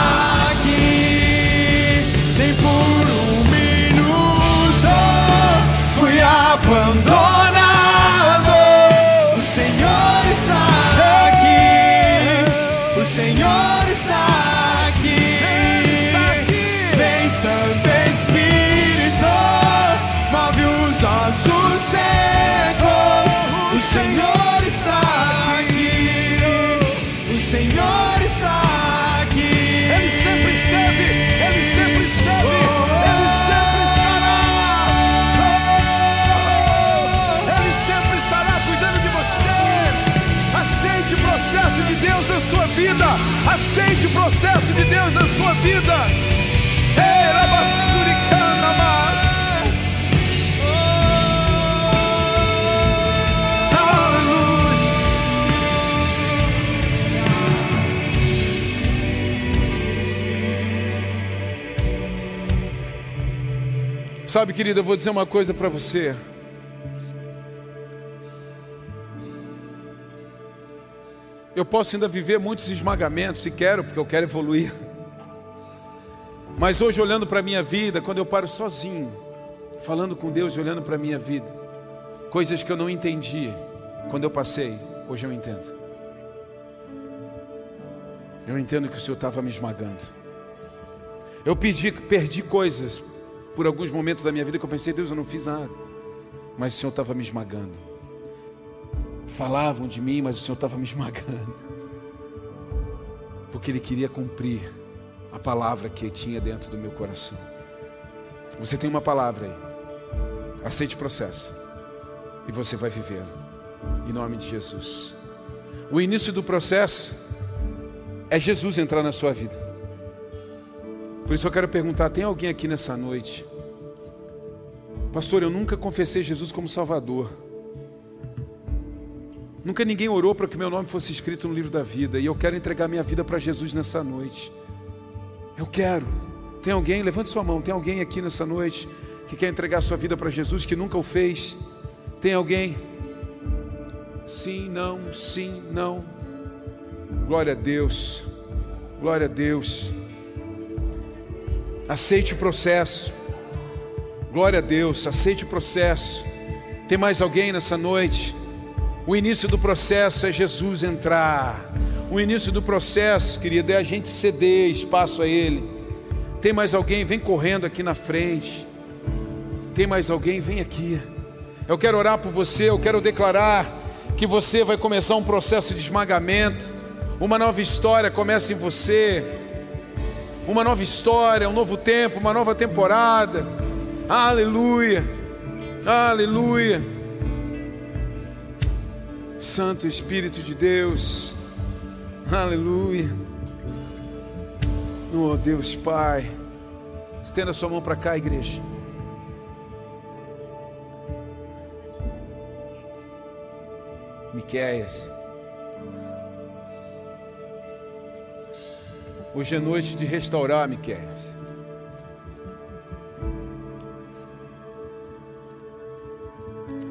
Sabe, querida, eu vou dizer uma coisa para você. Eu posso ainda viver muitos esmagamentos, se quero, porque eu quero evoluir. Mas hoje, olhando para a minha vida, quando eu paro sozinho, falando com Deus e olhando para a minha vida, coisas que eu não entendi quando eu passei, hoje eu entendo. Eu entendo que o Senhor estava me esmagando. Eu perdi, perdi coisas por alguns momentos da minha vida que eu pensei, Deus, eu não fiz nada. Mas o Senhor estava me esmagando. Falavam de mim, mas o Senhor estava me esmagando. Porque Ele queria cumprir a palavra que tinha dentro do meu coração. Você tem uma palavra aí. Aceite o processo. E você vai viver. Em nome de Jesus. O início do processo é Jesus entrar na sua vida. Por isso eu quero perguntar: tem alguém aqui nessa noite? Pastor, eu nunca confessei Jesus como Salvador. Nunca ninguém orou para que meu nome fosse escrito no livro da vida. E eu quero entregar minha vida para Jesus nessa noite. Eu quero. Tem alguém? Levante sua mão. Tem alguém aqui nessa noite que quer entregar sua vida para Jesus, que nunca o fez? Tem alguém? Sim, não, sim, não. Glória a Deus, glória a Deus. Aceite o processo. Glória a Deus, aceite o processo. Tem mais alguém nessa noite? O início do processo é Jesus entrar. O início do processo, querido, é a gente ceder espaço a Ele. Tem mais alguém? Vem correndo aqui na frente. Tem mais alguém? Vem aqui. Eu quero orar por você, eu quero declarar que você vai começar um processo de esmagamento. Uma nova história começa em você. Uma nova história, um novo tempo, uma nova temporada. Aleluia, aleluia. Santo Espírito de Deus, aleluia. Oh Deus Pai, estenda sua mão para cá, igreja. Miquéias. Hoje é noite de restaurar Miquéias.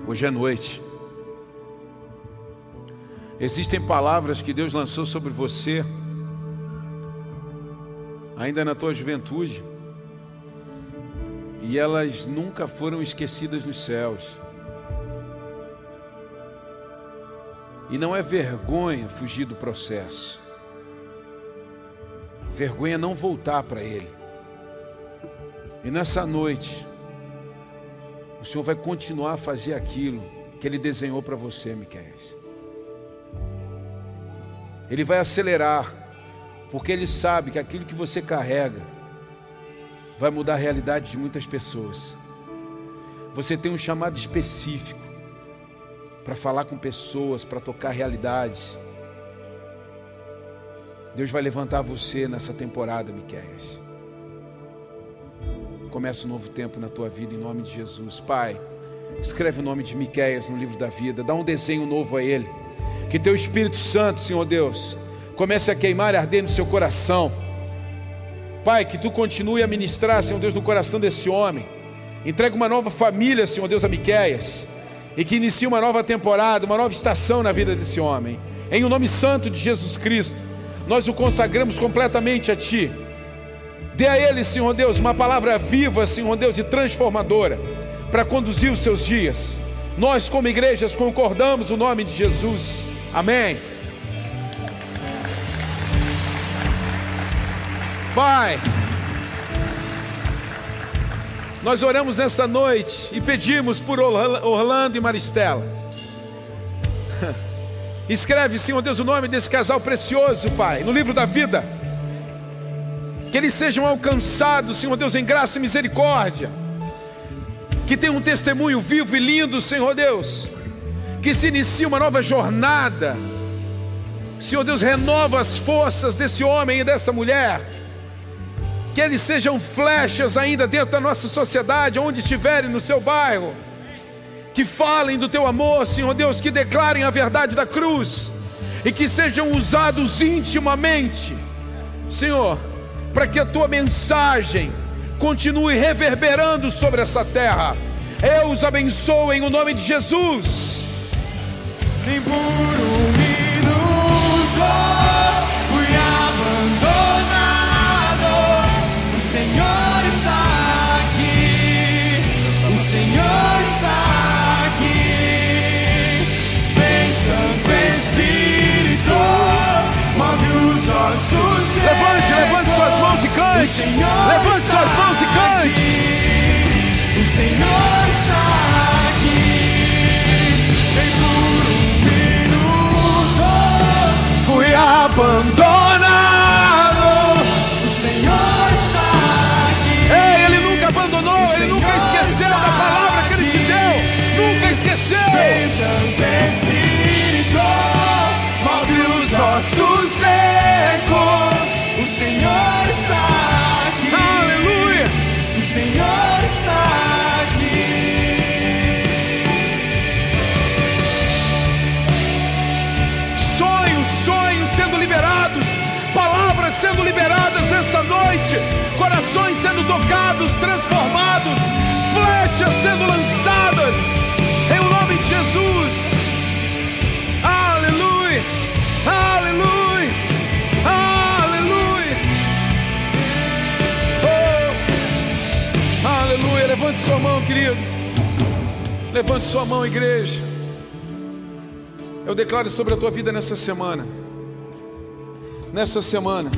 Hoje é noite. Existem palavras que Deus lançou sobre você, ainda na tua juventude, e elas nunca foram esquecidas nos céus. E não é vergonha fugir do processo, vergonha não voltar para Ele. E nessa noite, o Senhor vai continuar a fazer aquilo que Ele desenhou para você, Miquel. Ele vai acelerar, porque Ele sabe que aquilo que você carrega vai mudar a realidade de muitas pessoas. Você tem um chamado específico para falar com pessoas, para tocar realidades. Deus vai levantar você nessa temporada, Miquéias. Começa um novo tempo na tua vida em nome de Jesus. Pai, escreve o nome de Miqueias no livro da vida, dá um desenho novo a ele. Que teu Espírito Santo, Senhor Deus, comece a queimar e arder no seu coração. Pai, que tu continue a ministrar, Senhor Deus, no coração desse homem. Entrega uma nova família, Senhor Deus, a Miqueias. E que inicie uma nova temporada, uma nova estação na vida desse homem. Em o nome santo de Jesus Cristo, nós o consagramos completamente a Ti. Dê a ele, Senhor Deus, uma palavra viva, Senhor Deus, e transformadora, para conduzir os seus dias. Nós, como igrejas, concordamos o nome de Jesus. Amém. Pai, nós oramos nessa noite e pedimos por Orlando e Maristela. Escreve, Senhor Deus, o nome desse casal precioso, Pai, no livro da vida. Que eles sejam alcançados, Senhor Deus, em graça e misericórdia, que tenham um testemunho vivo e lindo, Senhor Deus, que se inicie uma nova jornada, Senhor Deus, renova as forças desse homem e dessa mulher, que eles sejam flechas ainda dentro da nossa sociedade, onde estiverem no seu bairro, que falem do teu amor, Senhor Deus, que declarem a verdade da cruz e que sejam usados intimamente, Senhor para que a tua mensagem continue reverberando sobre essa terra. Eu os abençoo em o nome de Jesus. Nem cante. Levante suas mãos e cante. O Senhor está aqui. Nem por um minuto fui abandonado. O Senhor está aqui. Ei, Ele nunca abandonou, Ele nunca esqueceu da palavra que Ele te deu. Nunca esqueceu. Vem, Santo Espírito, move os ossos transformados, flechas sendo lançadas, em nome de Jesus. Aleluia, aleluia, aleluia. Oh, aleluia. Levante sua mão, querido. Levante sua mão, igreja. Eu declaro sobre a tua vida nessa semana. Nessa semana,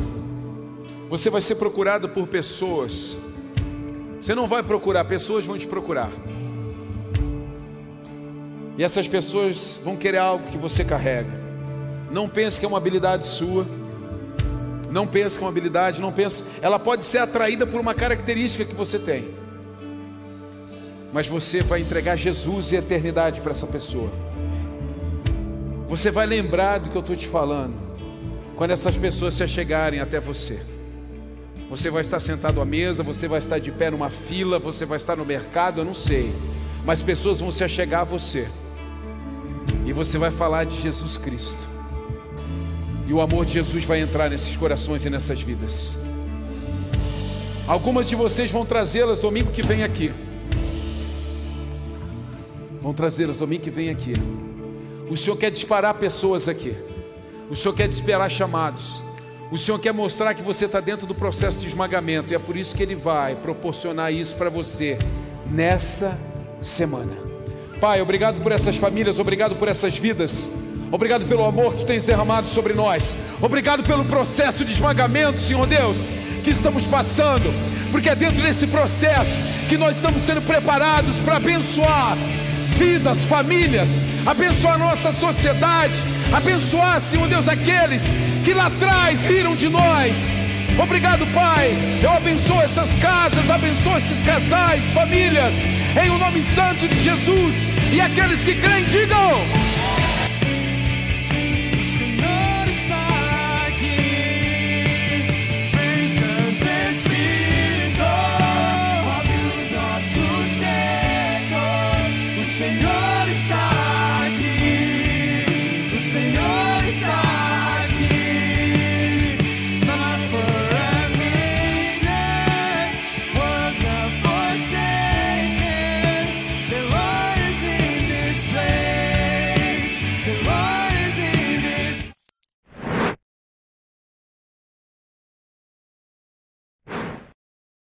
você vai ser procurado por pessoas você não vai procurar, pessoas vão te procurar. E essas pessoas vão querer algo que você carrega. Não pense que é uma habilidade sua. Não pense que é uma habilidade, não pense. Ela pode ser atraída por uma característica que você tem. Mas você vai entregar Jesus e eternidade para essa pessoa. Você vai lembrar do que eu estou te falando. Quando essas pessoas se chegarem até você. Você vai estar sentado à mesa, você vai estar de pé numa fila, você vai estar no mercado, eu não sei. Mas pessoas vão se achegar a você. E você vai falar de Jesus Cristo. E o amor de Jesus vai entrar nesses corações e nessas vidas. Algumas de vocês vão trazê-las domingo que vem aqui. Vão trazê-las domingo que vem aqui. O Senhor quer disparar pessoas aqui. O Senhor quer disparar chamados. O Senhor quer mostrar que você está dentro do processo de esmagamento. E é por isso que Ele vai proporcionar isso para você nessa semana. Pai, obrigado por essas famílias, obrigado por essas vidas. Obrigado pelo amor que tu tens derramado sobre nós. Obrigado pelo processo de esmagamento, Senhor Deus, que estamos passando. Porque é dentro desse processo que nós estamos sendo preparados para abençoar vidas, famílias, abençoar nossa sociedade, abençoar, Senhor Deus, aqueles que lá atrás riram de nós. Obrigado, Pai. Eu abençoo essas casas, abençoo esses casais, famílias em o nome santo de Jesus. E aqueles que creem, digam.